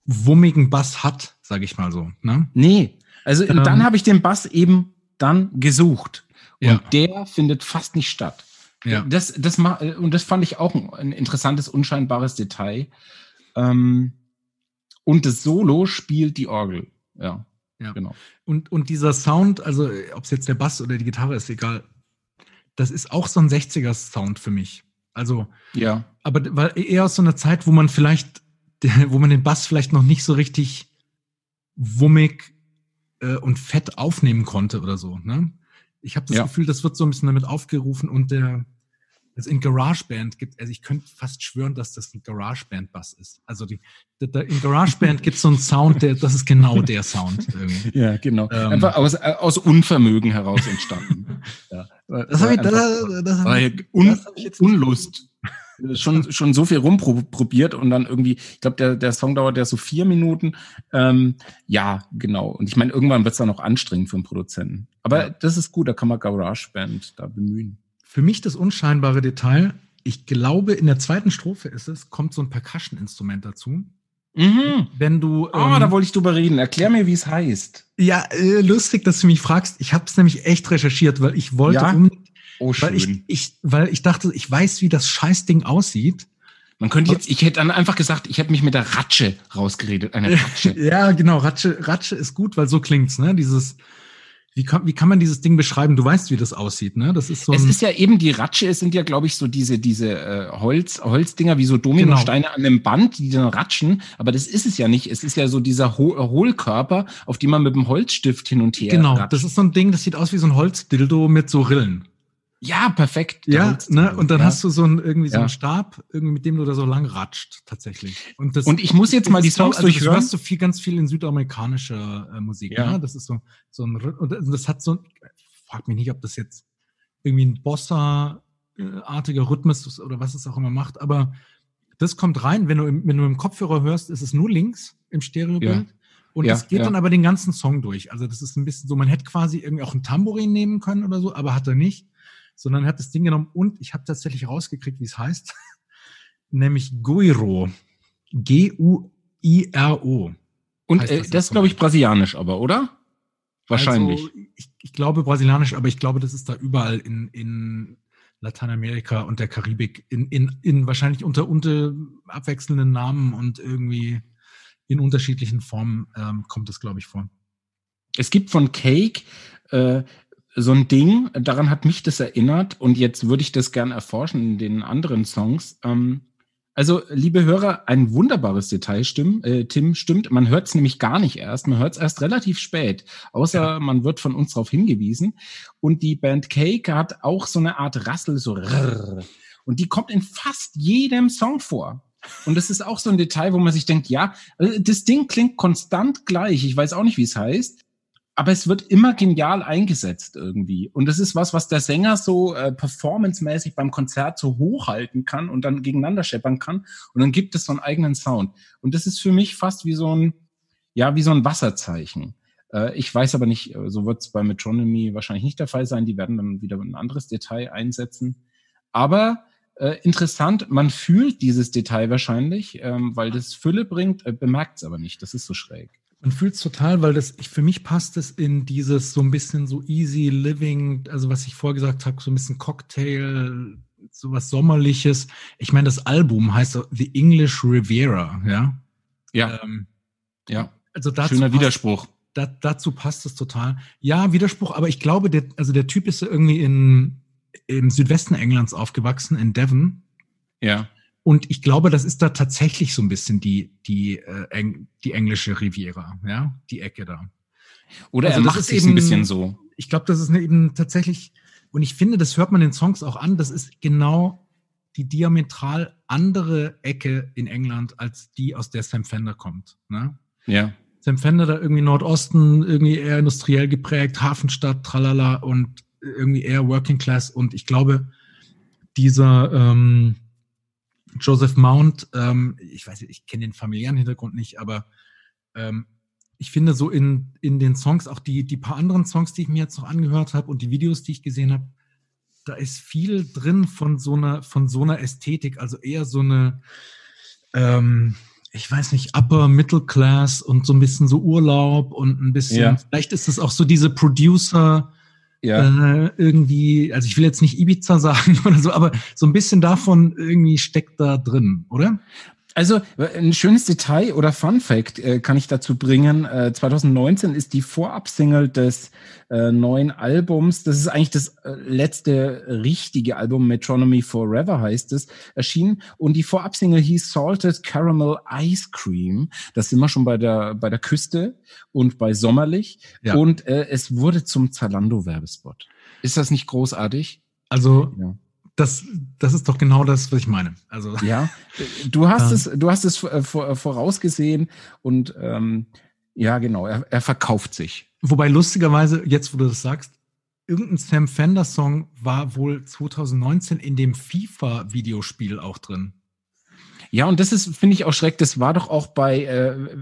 wummigen Bass hat, sage ich mal so. Ne? Nee. Also ähm, dann habe ich den Bass eben dann gesucht. Und ja. der findet fast nicht statt. Ja. Das, das, und das fand ich auch ein interessantes, unscheinbares Detail. Ähm, und das Solo spielt die Orgel. Ja, ja. genau. Und, und dieser Sound, also ob es jetzt der Bass oder die Gitarre ist, egal. Das ist auch so ein 60er-Sound für mich. Also, ja. Aber weil eher aus so einer Zeit, wo man vielleicht, wo man den Bass vielleicht noch nicht so richtig wummig äh, und fett aufnehmen konnte oder so. Ne? Ich habe das ja. Gefühl, das wird so ein bisschen damit aufgerufen und der, es in GarageBand gibt, also ich könnte fast schwören, dass das ein GarageBand-Bass ist. Also die, die, die in GarageBand gibt es so einen Sound, der, das ist genau der Sound. Irgendwie. Ja, genau. Ähm, Einfach aus, aus Unvermögen heraus entstanden. ja. Das habe ich, das, das, das, hab ich, un, das hab ich jetzt Unlust. schon, schon so viel rumprobiert und dann irgendwie, ich glaube, der, der Song dauert ja so vier Minuten. Ähm, ja, genau. Und ich meine, irgendwann wird es dann auch anstrengend für einen Produzenten. Aber ja. das ist gut, da kann man GarageBand da bemühen für mich das unscheinbare Detail, ich glaube, in der zweiten Strophe ist es, kommt so ein Percussion-Instrument dazu. Mhm. Wenn du. Ah, ähm, da wollte ich drüber reden. Erklär mir, wie es heißt. Ja, äh, lustig, dass du mich fragst. Ich habe es nämlich echt recherchiert, weil ich wollte ja? um. Oh, schön. Weil ich, ich, weil ich dachte, ich weiß, wie das Scheißding aussieht. Man könnte jetzt, ich hätte dann einfach gesagt, ich hätte mich mit der Ratsche rausgeredet. Eine Ratsche. ja, genau. Ratsche, Ratsche ist gut, weil so klingt's, ne? Dieses wie kann, wie kann man dieses Ding beschreiben? Du weißt, wie das aussieht, ne? Das ist so. Es ist ja eben die Ratsche. Es sind ja, glaube ich, so diese diese äh, Holz Holzdinger wie so Dominosteine genau. an einem Band, die dann ratschen. Aber das ist es ja nicht. Es ist ja so dieser Ho Hohlkörper, auf dem man mit dem Holzstift hin und her. Genau. Ratscht. Das ist so ein Ding. Das sieht aus wie so ein Holzdildo mit so Rillen. Ja, perfekt. Ja, ne? Und dann ja. hast du so ein, irgendwie so einen Stab, irgendwie mit dem du da so lang ratscht, tatsächlich. Und, das, und ich muss jetzt mal die Songs also durchhören. Das hörst du viel, ganz viel in südamerikanischer äh, Musik. Ja. Ne? Das ist so, so ein, und das hat so ein, frag mich nicht, ob das jetzt irgendwie ein Bossa-artiger Rhythmus oder was es auch immer macht, aber das kommt rein, wenn du, im, wenn du im Kopfhörer hörst, ist es nur links im Stereobild. Ja. Und ja, es geht ja. dann aber den ganzen Song durch. Also das ist ein bisschen so, man hätte quasi irgendwie auch ein Tambourin nehmen können oder so, aber hat er nicht sondern er hat das Ding genommen und ich habe tatsächlich rausgekriegt, wie es heißt, nämlich Guiro. G-U-I-R-O. Und äh, das, das ist, glaube ich, brasilianisch aber, oder? Wahrscheinlich. Also, ich, ich glaube brasilianisch, aber ich glaube, das ist da überall in, in Lateinamerika und der Karibik in, in, in wahrscheinlich unter, unter abwechselnden Namen und irgendwie in unterschiedlichen Formen ähm, kommt das, glaube ich, vor. Es gibt von Cake äh, so ein Ding, daran hat mich das erinnert und jetzt würde ich das gerne erforschen in den anderen Songs. Ähm, also, liebe Hörer, ein wunderbares Detail stimmt, äh, Tim stimmt. Man hört es nämlich gar nicht erst. Man hört es erst relativ spät, außer ja. man wird von uns darauf hingewiesen. Und die Band Cake hat auch so eine Art Rassel, so rrr, und die kommt in fast jedem Song vor. Und das ist auch so ein Detail, wo man sich denkt, ja, äh, das Ding klingt konstant gleich. Ich weiß auch nicht, wie es heißt aber es wird immer genial eingesetzt irgendwie. Und das ist was, was der Sänger so äh, performancemäßig beim Konzert so hochhalten kann und dann gegeneinander scheppern kann. Und dann gibt es so einen eigenen Sound. Und das ist für mich fast wie so ein, ja, wie so ein Wasserzeichen. Äh, ich weiß aber nicht, äh, so wird es bei Metronomy wahrscheinlich nicht der Fall sein. Die werden dann wieder ein anderes Detail einsetzen. Aber äh, interessant, man fühlt dieses Detail wahrscheinlich, ähm, weil das Fülle bringt, äh, bemerkt es aber nicht. Das ist so schräg. Man fühlt es total, weil das, ich, für mich passt es in dieses so ein bisschen so easy living, also was ich vorgesagt habe, so ein bisschen Cocktail, so was Sommerliches. Ich meine, das Album heißt The English Riviera, ja. Ja. Ähm, ja. Also dazu Schöner passt, Widerspruch. Da, dazu passt es total. Ja, Widerspruch, aber ich glaube, der, also der Typ ist irgendwie in, im Südwesten Englands aufgewachsen, in Devon. Ja. Und ich glaube, das ist da tatsächlich so ein bisschen die, die, äh, Eng, die englische Riviera, ja, die Ecke da. Oder also er macht sich ein bisschen so. Ich glaube, das ist eben tatsächlich, und ich finde, das hört man den Songs auch an, das ist genau die diametral andere Ecke in England als die, aus der Sam Fender kommt. Ne? Ja. Sam Fender da irgendwie Nordosten, irgendwie eher industriell geprägt, Hafenstadt, tralala und irgendwie eher Working Class. Und ich glaube, dieser ähm, Joseph Mount, ähm, ich weiß nicht, ich kenne den familiären Hintergrund nicht, aber ähm, ich finde so in, in den Songs, auch die, die paar anderen Songs, die ich mir jetzt noch angehört habe und die Videos, die ich gesehen habe, da ist viel drin von so einer, von so einer Ästhetik, also eher so eine, ähm, ich weiß nicht, Upper Middle Class und so ein bisschen so Urlaub und ein bisschen, ja. vielleicht ist es auch so diese Producer, ja. äh, irgendwie, also ich will jetzt nicht Ibiza sagen oder so, aber so ein bisschen davon irgendwie steckt da drin, oder? Also ein schönes Detail oder Fun Fact äh, kann ich dazu bringen. Äh, 2019 ist die Vorabsingle des äh, neuen Albums, das ist eigentlich das äh, letzte richtige Album, Metronomy Forever heißt es, erschienen. Und die Vorabsingle hieß Salted Caramel Ice Cream. Das sind wir schon bei der, bei der Küste und bei Sommerlich. Ja. Und äh, es wurde zum Zalando-Werbespot. Ist das nicht großartig? Also ja das, das ist doch genau das, was ich meine. Also ja, du hast es, du hast es vorausgesehen und ähm, ja, genau, er, er verkauft sich. Wobei lustigerweise, jetzt wo du das sagst, irgendein Sam Fender Song war wohl 2019 in dem FIFA-Videospiel auch drin. Ja, und das ist, finde ich auch schrecklich. Das war doch auch bei, äh,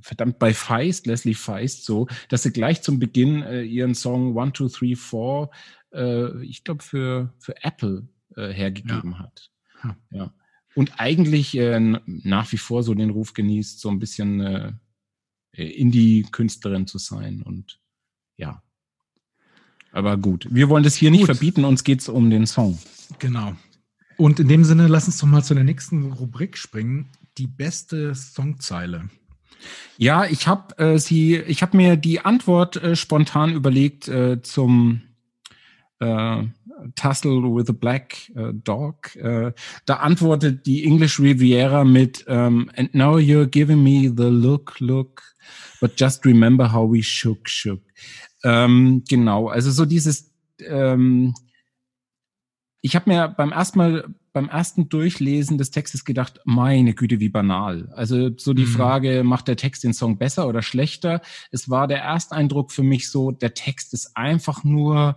verdammt, bei Feist, Leslie Feist so, dass sie gleich zum Beginn äh, ihren Song One, Two, Three, Four äh, ich glaube, für, für Apple äh, hergegeben ja. hat. Hm. Ja. Und eigentlich äh, nach wie vor so den Ruf genießt, so ein bisschen äh, Indie-Künstlerin zu sein. Und ja. Aber gut, wir wollen das hier gut. nicht verbieten, uns geht's um den Song. Genau. Und in dem Sinne, lass uns doch mal zu der nächsten Rubrik springen. Die beste Songzeile. Ja, ich habe äh, sie, ich habe mir die Antwort äh, spontan überlegt äh, zum äh, Tussle with a Black uh, Dog. Äh, da antwortet die English Riviera mit ähm, And now you're giving me the look, look, but just remember how we shook, shook. Ähm, genau, also so dieses ähm, ich habe mir beim ersten Mal, beim ersten Durchlesen des Textes gedacht, meine Güte, wie banal. Also so die mhm. Frage, macht der Text den Song besser oder schlechter? Es war der Ersteindruck für mich so, der Text ist einfach nur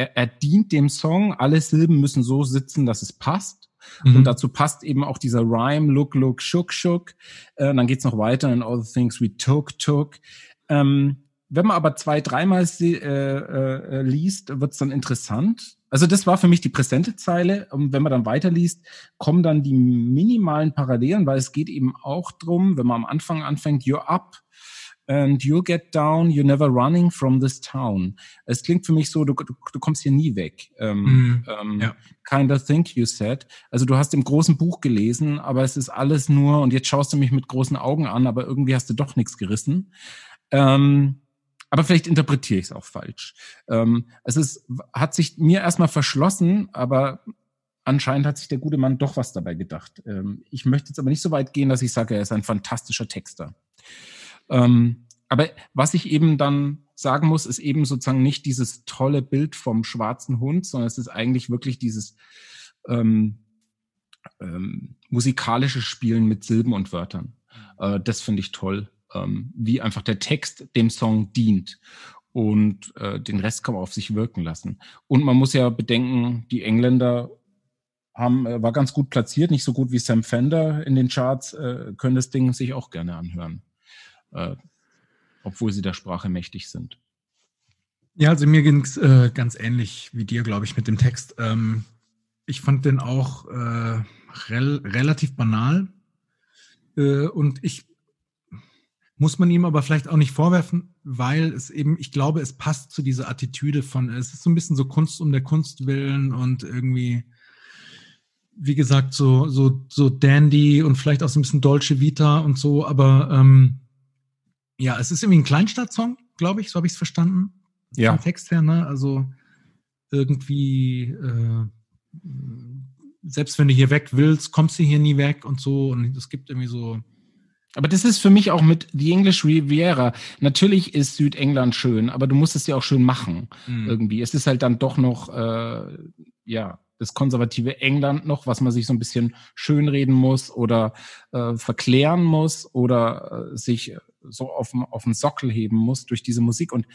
er, er dient dem Song. Alle Silben müssen so sitzen, dass es passt. Mhm. Und dazu passt eben auch dieser Rhyme, look, look, shook, shook. Äh, dann geht's noch weiter in All the Things We Took, Took. Ähm, wenn man aber zwei, dreimal äh, äh, liest, wird's dann interessant. Also das war für mich die präsente Zeile. Und wenn man dann weiterliest, kommen dann die minimalen Parallelen, weil es geht eben auch drum, wenn man am Anfang anfängt, you're up, and you get down, you're never running from this town. Es klingt für mich so, du, du, du kommst hier nie weg. Ähm, mm, ähm, ja. Kind of think you said. Also du hast im großen Buch gelesen, aber es ist alles nur, und jetzt schaust du mich mit großen Augen an, aber irgendwie hast du doch nichts gerissen. Ähm, aber vielleicht interpretiere ich es auch falsch. Ähm, es ist, hat sich mir erstmal verschlossen, aber anscheinend hat sich der gute Mann doch was dabei gedacht. Ähm, ich möchte jetzt aber nicht so weit gehen, dass ich sage, er ist ein fantastischer Texter. Ähm, aber was ich eben dann sagen muss, ist eben sozusagen nicht dieses tolle Bild vom schwarzen Hund, sondern es ist eigentlich wirklich dieses ähm, ähm, musikalische Spielen mit Silben und Wörtern. Äh, das finde ich toll, ähm, wie einfach der Text dem Song dient und äh, den Rest kann man auf sich wirken lassen. Und man muss ja bedenken, die Engländer haben, äh, war ganz gut platziert, nicht so gut wie Sam Fender in den Charts, äh, können das Ding sich auch gerne anhören äh, obwohl sie der Sprache mächtig sind. Ja, also mir ging es äh, ganz ähnlich wie dir, glaube ich, mit dem Text. Ähm, ich fand den auch äh, rel relativ banal. Äh, und ich muss man ihm aber vielleicht auch nicht vorwerfen, weil es eben, ich glaube, es passt zu dieser Attitüde von, es ist so ein bisschen so Kunst um der Kunst willen und irgendwie wie gesagt, so, so, so Dandy und vielleicht auch so ein bisschen Dolce Vita und so, aber ähm, ja, es ist irgendwie ein Kleinstadtsong, glaube ich, so habe ich es verstanden. Ja. Vom Text her, ne? Also irgendwie, äh, selbst wenn du hier weg willst, kommst du hier nie weg und so. Und es gibt irgendwie so. Aber das ist für mich auch mit The English Riviera. Natürlich ist Südengland schön, aber du musst es ja auch schön machen. Mhm. Irgendwie. Es ist halt dann doch noch, äh, ja, das konservative England noch, was man sich so ein bisschen schönreden muss oder äh, verklären muss oder äh, sich so auf, auf den Sockel heben muss durch diese Musik. Und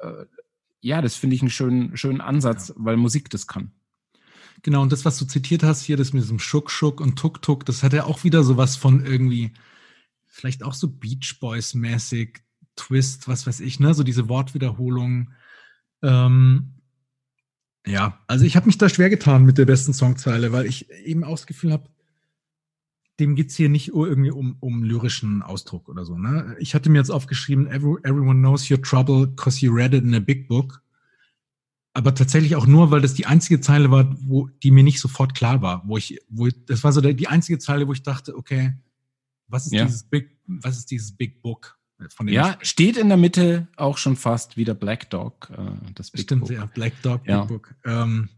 äh, ja, das finde ich einen schönen, schönen Ansatz, ja. weil Musik das kann. Genau, und das, was du zitiert hast hier, das mit diesem Schuck, Schuck und Tuk, das hat ja auch wieder sowas von irgendwie, vielleicht auch so Beach Boys-mäßig, Twist, was weiß ich, ne, so diese Wortwiederholung. Ähm, ja, also ich habe mich da schwer getan mit der besten Songzeile, weil ich eben auch das Gefühl habe, dem geht's hier nicht irgendwie um, um lyrischen Ausdruck oder so. Ne? Ich hatte mir jetzt aufgeschrieben, Every, everyone knows your trouble because you read it in a big book. Aber tatsächlich auch nur, weil das die einzige Zeile war, wo die mir nicht sofort klar war. Wo ich, wo ich, das war so die einzige Zeile, wo ich dachte, okay, was ist Ja. dieses Big, was ist dieses Big Book? Ja, steht in der Mitte auch schon fast wieder Black Dog, äh, das Big stimmt, Book. ja, Black Dog, Big Ja. Book. Ähm,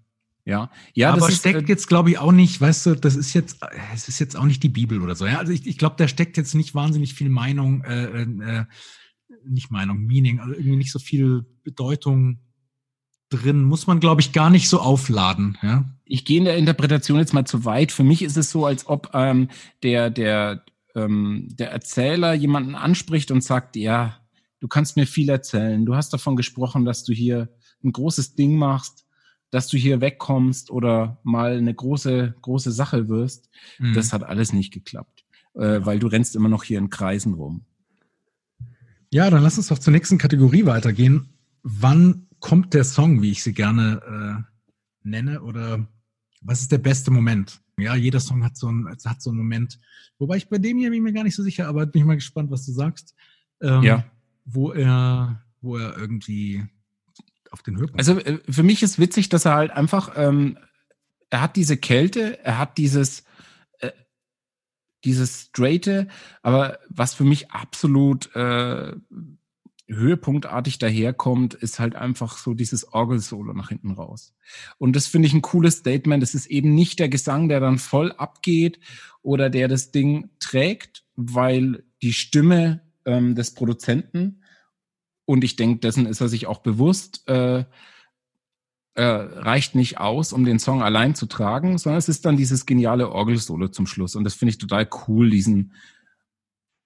Ja, ja aber das ist, steckt äh, jetzt, glaube ich, auch nicht, weißt du, das ist jetzt, es ist jetzt auch nicht die Bibel oder so. Ja, also ich, ich glaube, da steckt jetzt nicht wahnsinnig viel Meinung, äh, äh, nicht Meinung, Meaning, also irgendwie nicht so viel Bedeutung drin. Muss man, glaube ich, gar nicht so aufladen. Ja, ich gehe in der Interpretation jetzt mal zu weit. Für mich ist es so, als ob ähm, der, der, ähm, der Erzähler jemanden anspricht und sagt, ja, du kannst mir viel erzählen. Du hast davon gesprochen, dass du hier ein großes Ding machst, dass du hier wegkommst oder mal eine große, große Sache wirst. Mhm. Das hat alles nicht geklappt, äh, weil du rennst immer noch hier in Kreisen rum. ja, dann lass uns doch zur nächsten Kategorie weitergehen. Wann kommt der Song, wie ich sie gerne äh, nenne, oder was ist der beste Moment? Ja, jeder Song hat so einen, hat so einen Moment. Wobei ich bei dem hier bin ich mir gar nicht so sicher, aber bin ich mal gespannt, was du sagst. Ähm, Ja. Wo er, wo er irgendwie auf den Höhepunkt. Also äh, für mich ist witzig, dass er halt einfach, ähm, er hat diese Kälte, er hat dieses, äh, dieses Straighte, aber was für mich absolut äh, höhepunktartig daherkommt, ist halt einfach so dieses Orgelsolo nach hinten raus. Und das finde ich ein cooles Statement. Es ist eben nicht der Gesang, der dann voll abgeht oder der das Ding trägt, weil die Stimme ähm, des Produzenten und ich denke, dessen ist er sich auch bewusst, äh, äh, reicht nicht aus, um den Song allein zu tragen, sondern es ist dann dieses geniale Orgelsolo zum Schluss. Und das finde ich total cool, diesen,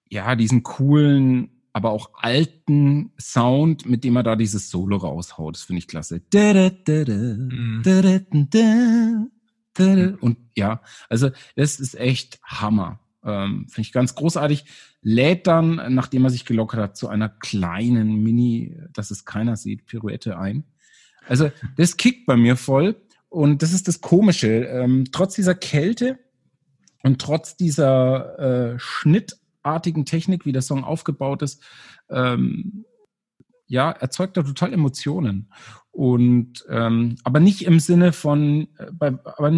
ja, diesen coolen, aber auch alten Sound, mit dem er da dieses Solo raushaut. Das finde ich klasse. Und ja, also das ist echt Hammer. Ähm, finde ich ganz großartig. Lädt dann, nachdem er sich gelockert hat, zu einer kleinen Mini, dass es keiner sieht, Pirouette ein. Also das kickt bei mir voll. Und das ist das Komische. Ähm, trotz dieser Kälte und trotz dieser äh, schnittartigen Technik, wie der Song aufgebaut ist, ähm, ja, erzeugt er total Emotionen. Und ähm, aber nicht im Sinne von, äh, bei, aber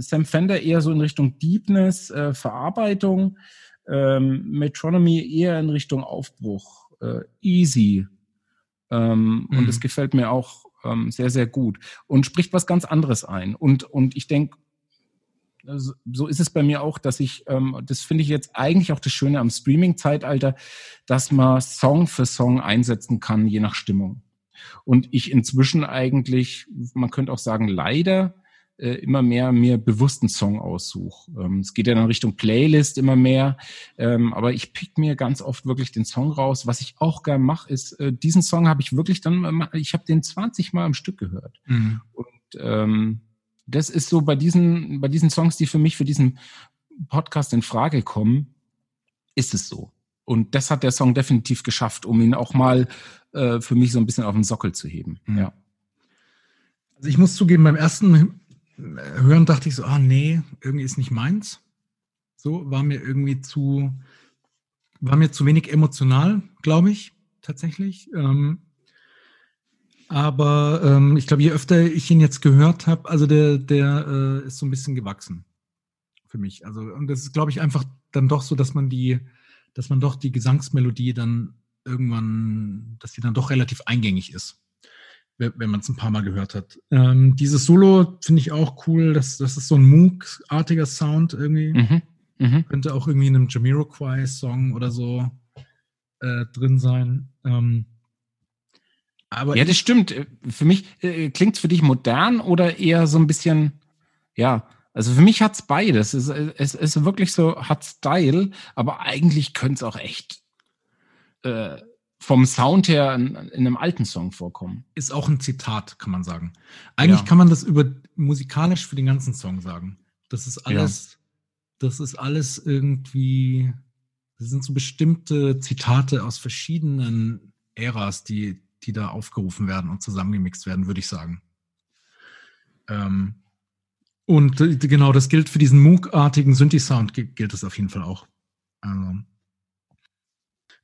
Sam Fender eher so in Richtung Deepness, äh, Verarbeitung, ähm, Metronomy eher in Richtung Aufbruch, äh, easy. Ähm, Mhm. Und das gefällt mir auch ähm, sehr, sehr gut. Und spricht was ganz anderes ein. Und, und ich denke, so ist es bei mir auch, dass ich, ähm, das finde ich jetzt eigentlich auch das Schöne am Streaming-Zeitalter, dass man Song für Song einsetzen kann, je nach Stimmung. Und ich inzwischen eigentlich, man könnte auch sagen, leider äh, immer mehr mir bewussten Song aussuche. Ähm, es geht ja dann Richtung Playlist immer mehr, ähm, aber ich pick mir ganz oft wirklich den Song raus. Was ich auch gern mache, ist, äh, diesen Song habe ich wirklich dann, ich habe den 20 Mal am Stück gehört. Mhm. Und ähm, das ist so bei diesen, bei diesen Songs, die für mich für diesen Podcast in Frage kommen, ist es so. Und das hat der Song definitiv geschafft, um ihn auch mal äh, für mich so ein bisschen auf den Sockel zu heben. Mhm. Ja. Also ich muss zugeben, beim ersten Hören dachte ich so, ah nee, irgendwie ist nicht meins. So war mir irgendwie zu, war mir zu wenig emotional, glaube ich, tatsächlich. Ähm, aber ähm, ich glaube, je öfter ich ihn jetzt gehört habe, also der, der äh, ist so ein bisschen gewachsen. für mich. Also, und das ist, glaube ich, einfach dann doch so, dass man die, dass man doch die Gesangsmelodie dann irgendwann, dass die dann doch relativ eingängig ist, wenn man es ein paar Mal gehört hat. Ähm, dieses Solo finde ich auch cool. Das, das ist so ein Moog-artiger Sound irgendwie. Mhm. Mhm. Könnte auch irgendwie in einem Jamiroquai-Song oder so äh, drin sein. Ähm, aber ja, das stimmt. Für mich äh, klingt es für dich modern oder eher so ein bisschen, ja, also für mich hat's beides. Es, es ist wirklich so, hat Style, aber eigentlich könnte es auch echt äh, vom Sound her in, in, einem alten Song vorkommen. Ist auch ein Zitat, kann man sagen. Eigentlich ja. kann man das über musikalisch für den ganzen Song sagen. Das ist alles, ja. das ist alles irgendwie, das sind so bestimmte Zitate aus verschiedenen Äras, die, die da aufgerufen werden und zusammengemixt werden, würde ich sagen. Ähm, und genau, das gilt für diesen Moog-artigen Synthi-Sound, gilt das auf jeden Fall auch. Also,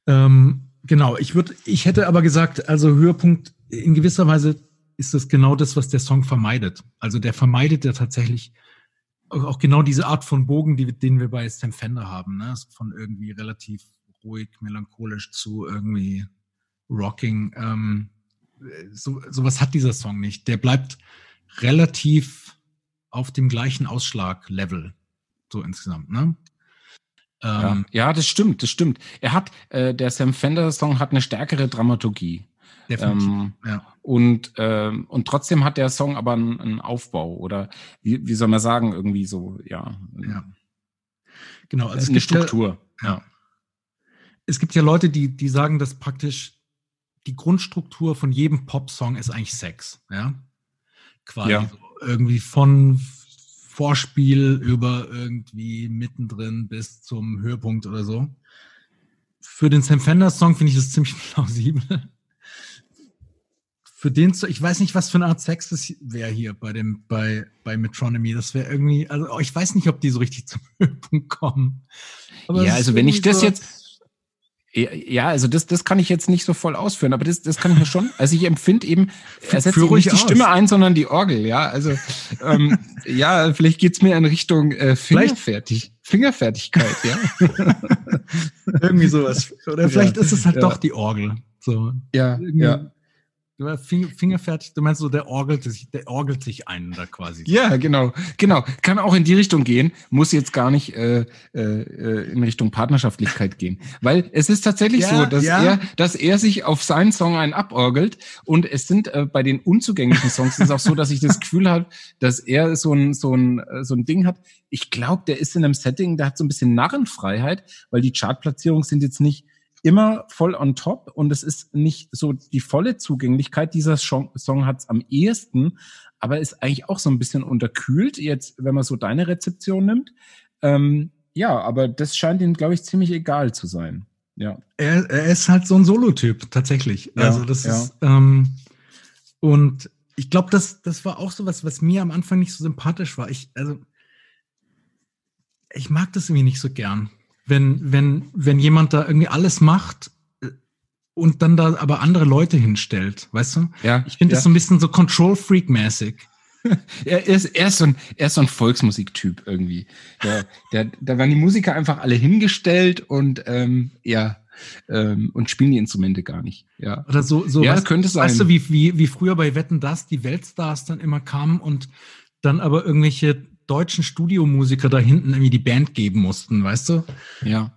ähm, genau, ich würde, ich hätte aber gesagt, also Höhepunkt in gewisser Weise ist das genau das, was der Song vermeidet. Also der vermeidet ja tatsächlich auch genau diese Art von Bogen, die, den wir bei Sam Fender haben, ne? von irgendwie relativ ruhig, melancholisch zu irgendwie rocking. Ähm, so, sowas hat dieser Song nicht. Der bleibt relativ auf dem gleichen Ausschlag-Level, so insgesamt, ne? Ja, ähm, ja, das stimmt, das stimmt. Er hat, äh, der Sam Fender Song hat eine stärkere Dramaturgie. Definitiv. Ähm, ja. Und, ähm, und trotzdem hat der Song aber einen, einen Aufbau oder wie, wie soll man sagen, irgendwie so, ja. ja. Genau, also eine Struktur. Ja, ja. Es gibt ja Leute, die, die sagen, dass praktisch die Grundstruktur von jedem Pop-Song ist eigentlich Sex, ja. Quasi ja. So irgendwie von Vorspiel über irgendwie mittendrin bis zum Höhepunkt oder so. Für den Sam Fender Song finde ich das ziemlich plausibel. Für den, ich weiß nicht, was für eine Art Sex das wäre hier bei dem, bei, bei Metronomy. Das wäre irgendwie, also ich weiß nicht, ob die so richtig zum Höhepunkt kommen. Aber ja, also wenn ich das so, jetzt, ja, also das, das kann ich jetzt nicht so voll ausführen, aber das, das kann ich mir schon. Also ich empfinde eben, er setzt nicht die aus. Stimme ein, sondern die Orgel, ja. Also ähm, ja, vielleicht geht's mir in Richtung äh, Fingerfertig, Fingerfertigkeit, ja. Irgendwie sowas. Oder vielleicht ja, ist es halt ja. doch die Orgel. So. Ja, ja. Du fingerfertig, du meinst so, der orgelt sich, der orgelt sich einen da quasi. Ja, genau, genau. Kann auch in die Richtung gehen, muss jetzt gar nicht äh, äh, in Richtung Partnerschaftlichkeit gehen. Weil es ist tatsächlich ja, so, dass ja. er, dass er sich auf seinen Song einen aborgelt und es sind äh, bei den unzugänglichen Songs ist es auch so, dass ich das Gefühl habe, dass er so ein, so ein, so ein Ding hat. Ich glaube, der ist in einem Setting, der hat so ein bisschen Narrenfreiheit, weil die Chartplatzierungen sind jetzt nicht immer voll on top und es ist nicht so die volle Zugänglichkeit. Dieser Song hat es am ehesten, aber ist eigentlich auch so ein bisschen unterkühlt, jetzt, wenn man so deine Rezeption nimmt. Ähm, ja, aber das scheint ihm, glaube ich, ziemlich egal zu sein. Ja. Er, er ist halt so ein Solo-Typ, tatsächlich. Ja, also das ja. ist, ähm, und ich glaube, das, das war auch so was, was mir am Anfang nicht so sympathisch war. Ich, also, ich mag das irgendwie nicht so gern wenn, wenn, wenn jemand da irgendwie alles macht äh, und dann da aber andere Leute hinstellt, weißt du? Ja. Ich finde ja. das so ein bisschen so Control-Freak-mäßig. er, ist, er, ist so ein, er ist so ein Volksmusiktyp irgendwie. Der, der, da waren die Musiker einfach alle hingestellt und ähm, ja, ähm, und spielen die Instrumente gar nicht. Ja. Oder so, so ja, weißt, könnte sein. Weißt du, wie, wie, wie früher bei Wetten das die Weltstars dann immer kamen und dann aber irgendwelche deutschen Studiomusiker da hinten irgendwie die Band geben mussten, weißt du? Ja.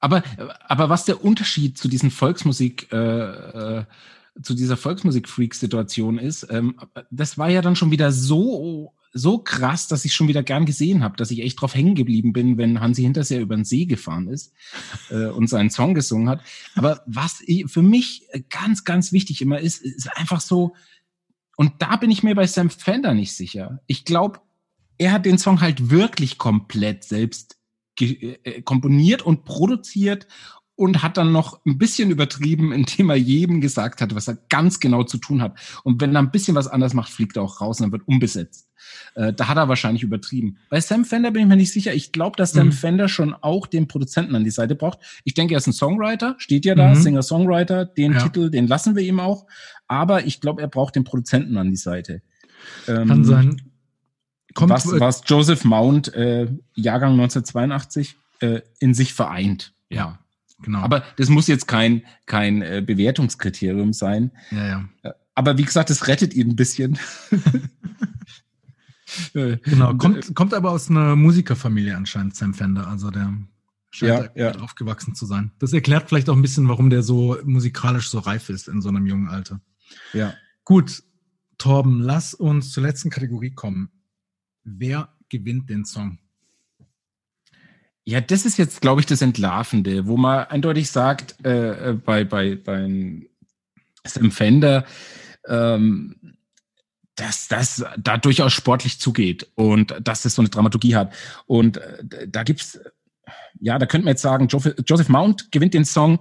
Aber, aber was der Unterschied zu diesen Volksmusik, äh, äh, zu dieser Volksmusik-Freak-Situation ist, ähm, das war ja dann schon wieder so so krass, dass ich schon wieder gern gesehen habe, dass ich echt drauf hängen geblieben bin, wenn Hansi Hinterseher über den See gefahren ist äh, und seinen Song gesungen hat. Aber was für mich ganz, ganz wichtig immer ist, ist einfach so, und da bin ich mir bei Sam Fender nicht sicher. Ich glaube, er hat den Song halt wirklich komplett selbst äh, komponiert und produziert und hat dann noch ein bisschen übertrieben, indem er jedem gesagt hat, was er ganz genau zu tun hat. Und wenn er ein bisschen was anders macht, fliegt er auch raus und dann wird umbesetzt. Äh, da hat er wahrscheinlich übertrieben. Bei Sam Fender bin ich mir nicht sicher. Ich glaube, dass Sam mhm. Fender schon auch den Produzenten an die Seite braucht. Ich denke, er ist ein Songwriter, steht ja da, mhm. Singer-Songwriter. Den ja. Titel, den lassen wir ihm auch. Aber ich glaube, er braucht den Produzenten an die Seite. Ähm, Kann sein. Kommt, was, was Joseph Mount, äh, Jahrgang 1982, äh, in sich vereint. Ja, genau. Aber das muss jetzt kein, kein äh, Bewertungskriterium sein. Ja, ja. Äh, aber wie gesagt, es rettet ihn ein bisschen. genau, kommt, kommt aber aus einer Musikerfamilie anscheinend, Sam Fender. Also der scheint ja, ja. aufgewachsen zu sein. Das erklärt vielleicht auch ein bisschen, warum der so musikalisch so reif ist in so einem jungen Alter. Ja. Gut, Torben, lass uns zur letzten Kategorie kommen. Wer gewinnt den Song? Ja, das ist jetzt, glaube ich, das Entlarvende, wo man eindeutig sagt, äh, äh bei, bei, beim Sam Fender, ähm, dass das da durchaus sportlich zugeht und dass es so eine Dramaturgie hat. Und äh, da gibt's, ja, da könnte man jetzt sagen, Joseph Mount gewinnt den Song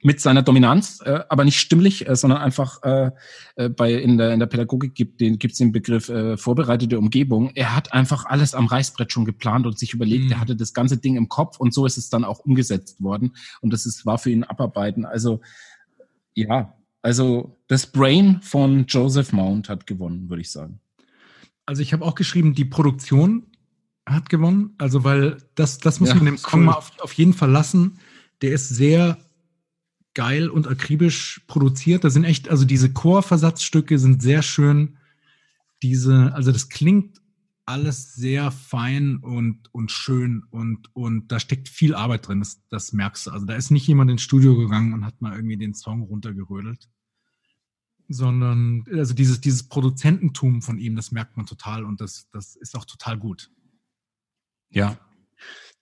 mit seiner Dominanz, äh, aber nicht stimmlich, äh, sondern einfach äh, äh, bei in der in der Pädagogik gibt den gibt's den Begriff äh, vorbereitete Umgebung. Er hat einfach alles am Reißbrett schon geplant und sich überlegt. Mhm. Er hatte das ganze Ding im Kopf und so ist es dann auch umgesetzt worden und das ist war für ihn Abarbeiten. Also ja, also das Brain von Joseph Mount hat gewonnen, würde ich sagen. Also ich habe auch geschrieben, die Produktion hat gewonnen. Also weil das das muss ja, man dem Song cool. mal auf, auf jeden Fall lassen. Der ist sehr geil und akribisch produziert. Da sind echt, also diese Chorversatzstücke sind sehr schön. Diese, also das klingt alles sehr fein und, und schön und, und da steckt viel Arbeit drin, das, das merkst du. Also da ist nicht jemand ins Studio gegangen und hat mal irgendwie den Song runtergerödelt, sondern also dieses, dieses Produzententum von ihm, das merkt man total und das, das ist auch total gut. Ja.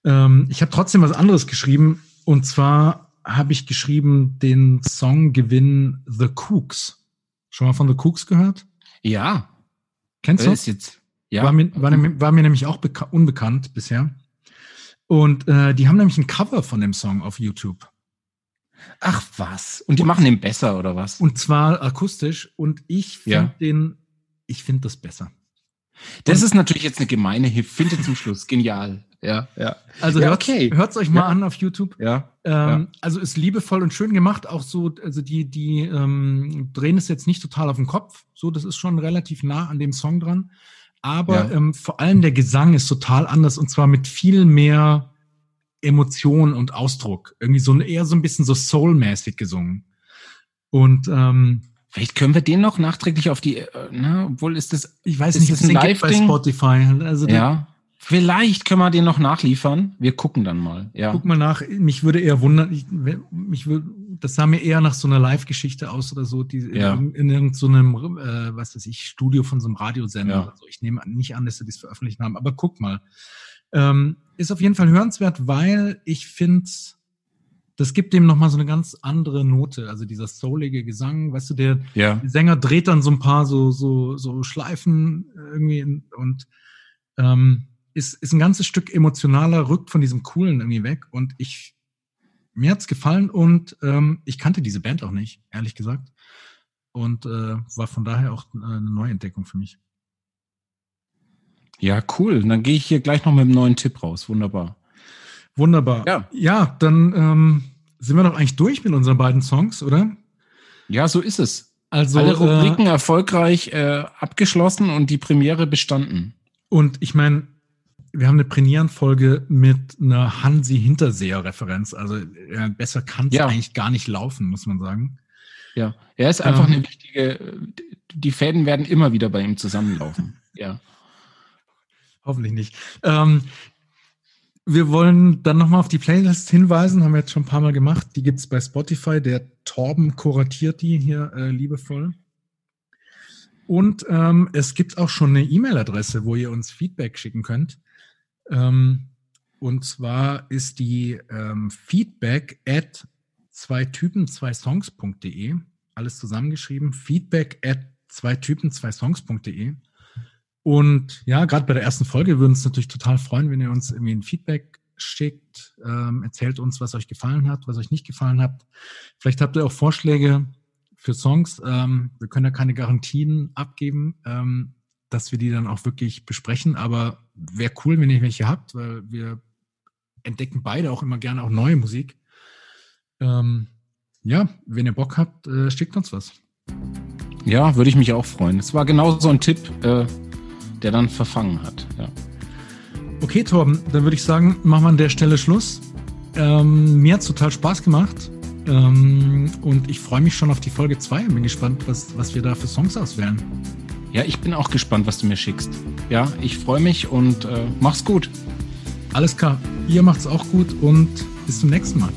Ähm, ich habe trotzdem was anderes geschrieben und zwar habe ich geschrieben den Song Gewinn The Cooks. Schon mal von The Cooks gehört? Ja. Kennst du? Ist jetzt, ja. War mir, war, war mir nämlich auch unbekannt bisher. Und äh, die haben nämlich ein Cover von dem Song auf YouTube. Ach was. Und die und, machen den besser, oder was? Und zwar akustisch. Und ich finde ja. den, ich finde das besser. Das und, ist natürlich jetzt eine gemeine Finde zum Schluss. Genial ja, ja. Also ja, okay. hört es euch mal ja. an auf YouTube. Ja, ähm, ja. Also ist liebevoll und schön gemacht. Auch so, also die, die ähm, drehen es jetzt nicht total auf den Kopf. So, das ist schon relativ nah an dem Song dran. Aber ähm, vor allem der Gesang ist total anders und zwar mit viel mehr Emotion und Ausdruck. Irgendwie so eher so ein bisschen so soulmäßig gesungen. Und ähm, Vielleicht können wir den noch nachträglich auf die, äh, na, obwohl ist das, ich weiß nicht, ist das ein Live bei Spotify. Also ja. Vielleicht können wir den noch nachliefern. Wir gucken dann mal. Ja. Guck mal nach. Mich würde eher wundern, ich, mich würde, das sah mir eher nach so einer Live-Geschichte aus oder so, die ja. in, in irgendeinem, so äh, was weiß ich, Studio von so einem Radiosender ja. oder so. Ich nehme nicht an, dass sie das veröffentlicht haben, aber guck mal. Ähm, ist auf jeden Fall hörenswert, weil ich finde, das gibt dem nochmal so eine ganz andere Note. Also dieser soulige Gesang, weißt du, der, ja. Sänger dreht dann so ein paar so, so, so Schleifen irgendwie und ähm, ist, ist ein ganzes Stück emotionaler, rückt von diesem Coolen irgendwie weg und ich, mir hat's gefallen und ähm, ich kannte diese Band auch nicht, ehrlich gesagt. Und äh, war von daher auch äh, eine Neuentdeckung für mich. Ja, cool. dann gehe ich hier gleich noch mit einem neuen Tipp raus. Wunderbar. Wunderbar. Ja, ja dann ähm, sind wir doch eigentlich durch mit unseren beiden Songs, oder? Ja, so ist es. Also, Alle Rubriken äh, erfolgreich äh, abgeschlossen und die Premiere bestanden. Und ich meine, wir haben eine Premierenfolge mit einer Hansi Hinterseher-Referenz. Also ja, besser kann es ja. eigentlich gar nicht laufen, muss man sagen. Ja, er ist einfach ähm, eine wichtige, die Fäden werden immer wieder bei ihm zusammenlaufen. ja. Hoffentlich nicht. Ähm, wir wollen dann nochmal auf die Playlist hinweisen, haben wir jetzt schon ein paar Mal gemacht. Die gibt es bei Spotify. Der Torben kuratiert die hier äh, liebevoll. Und ähm, es gibt auch schon eine E-Mail-Adresse, wo ihr uns Feedback schicken könnt. Ähm, und zwar ist die ähm, Feedback at zwei Typen, zwei Songs.de. Alles zusammengeschrieben. Feedback at zwei Typen, zwei Songs.de. Und ja, gerade bei der ersten Folge würden uns natürlich total freuen, wenn ihr uns irgendwie ein Feedback schickt, ähm, erzählt uns, was euch gefallen hat, was euch nicht gefallen hat. Vielleicht habt ihr auch Vorschläge für Songs. Ähm, wir können ja keine Garantien abgeben. Ähm, dass wir die dann auch wirklich besprechen. Aber wäre cool, wenn ihr welche habt, weil wir entdecken beide auch immer gerne auch neue Musik. Ähm, ja, wenn ihr Bock habt, äh, schickt uns was. Ja, würde ich mich auch freuen. Es war genau so ein Tipp. Äh, der dann verfangen hat. Ja. Okay, Torben, dann würde ich sagen, machen wir an der Stelle Schluss. Ähm, mir hat es total Spaß gemacht. Ähm, und ich freue mich schon auf die Folge 2 und bin gespannt, was, was wir da für Songs auswählen. Ja, ich bin auch gespannt, was du mir schickst. Ja, ich freue mich und äh, mach's gut. Alles klar. Ihr macht's auch gut und bis zum nächsten Mal.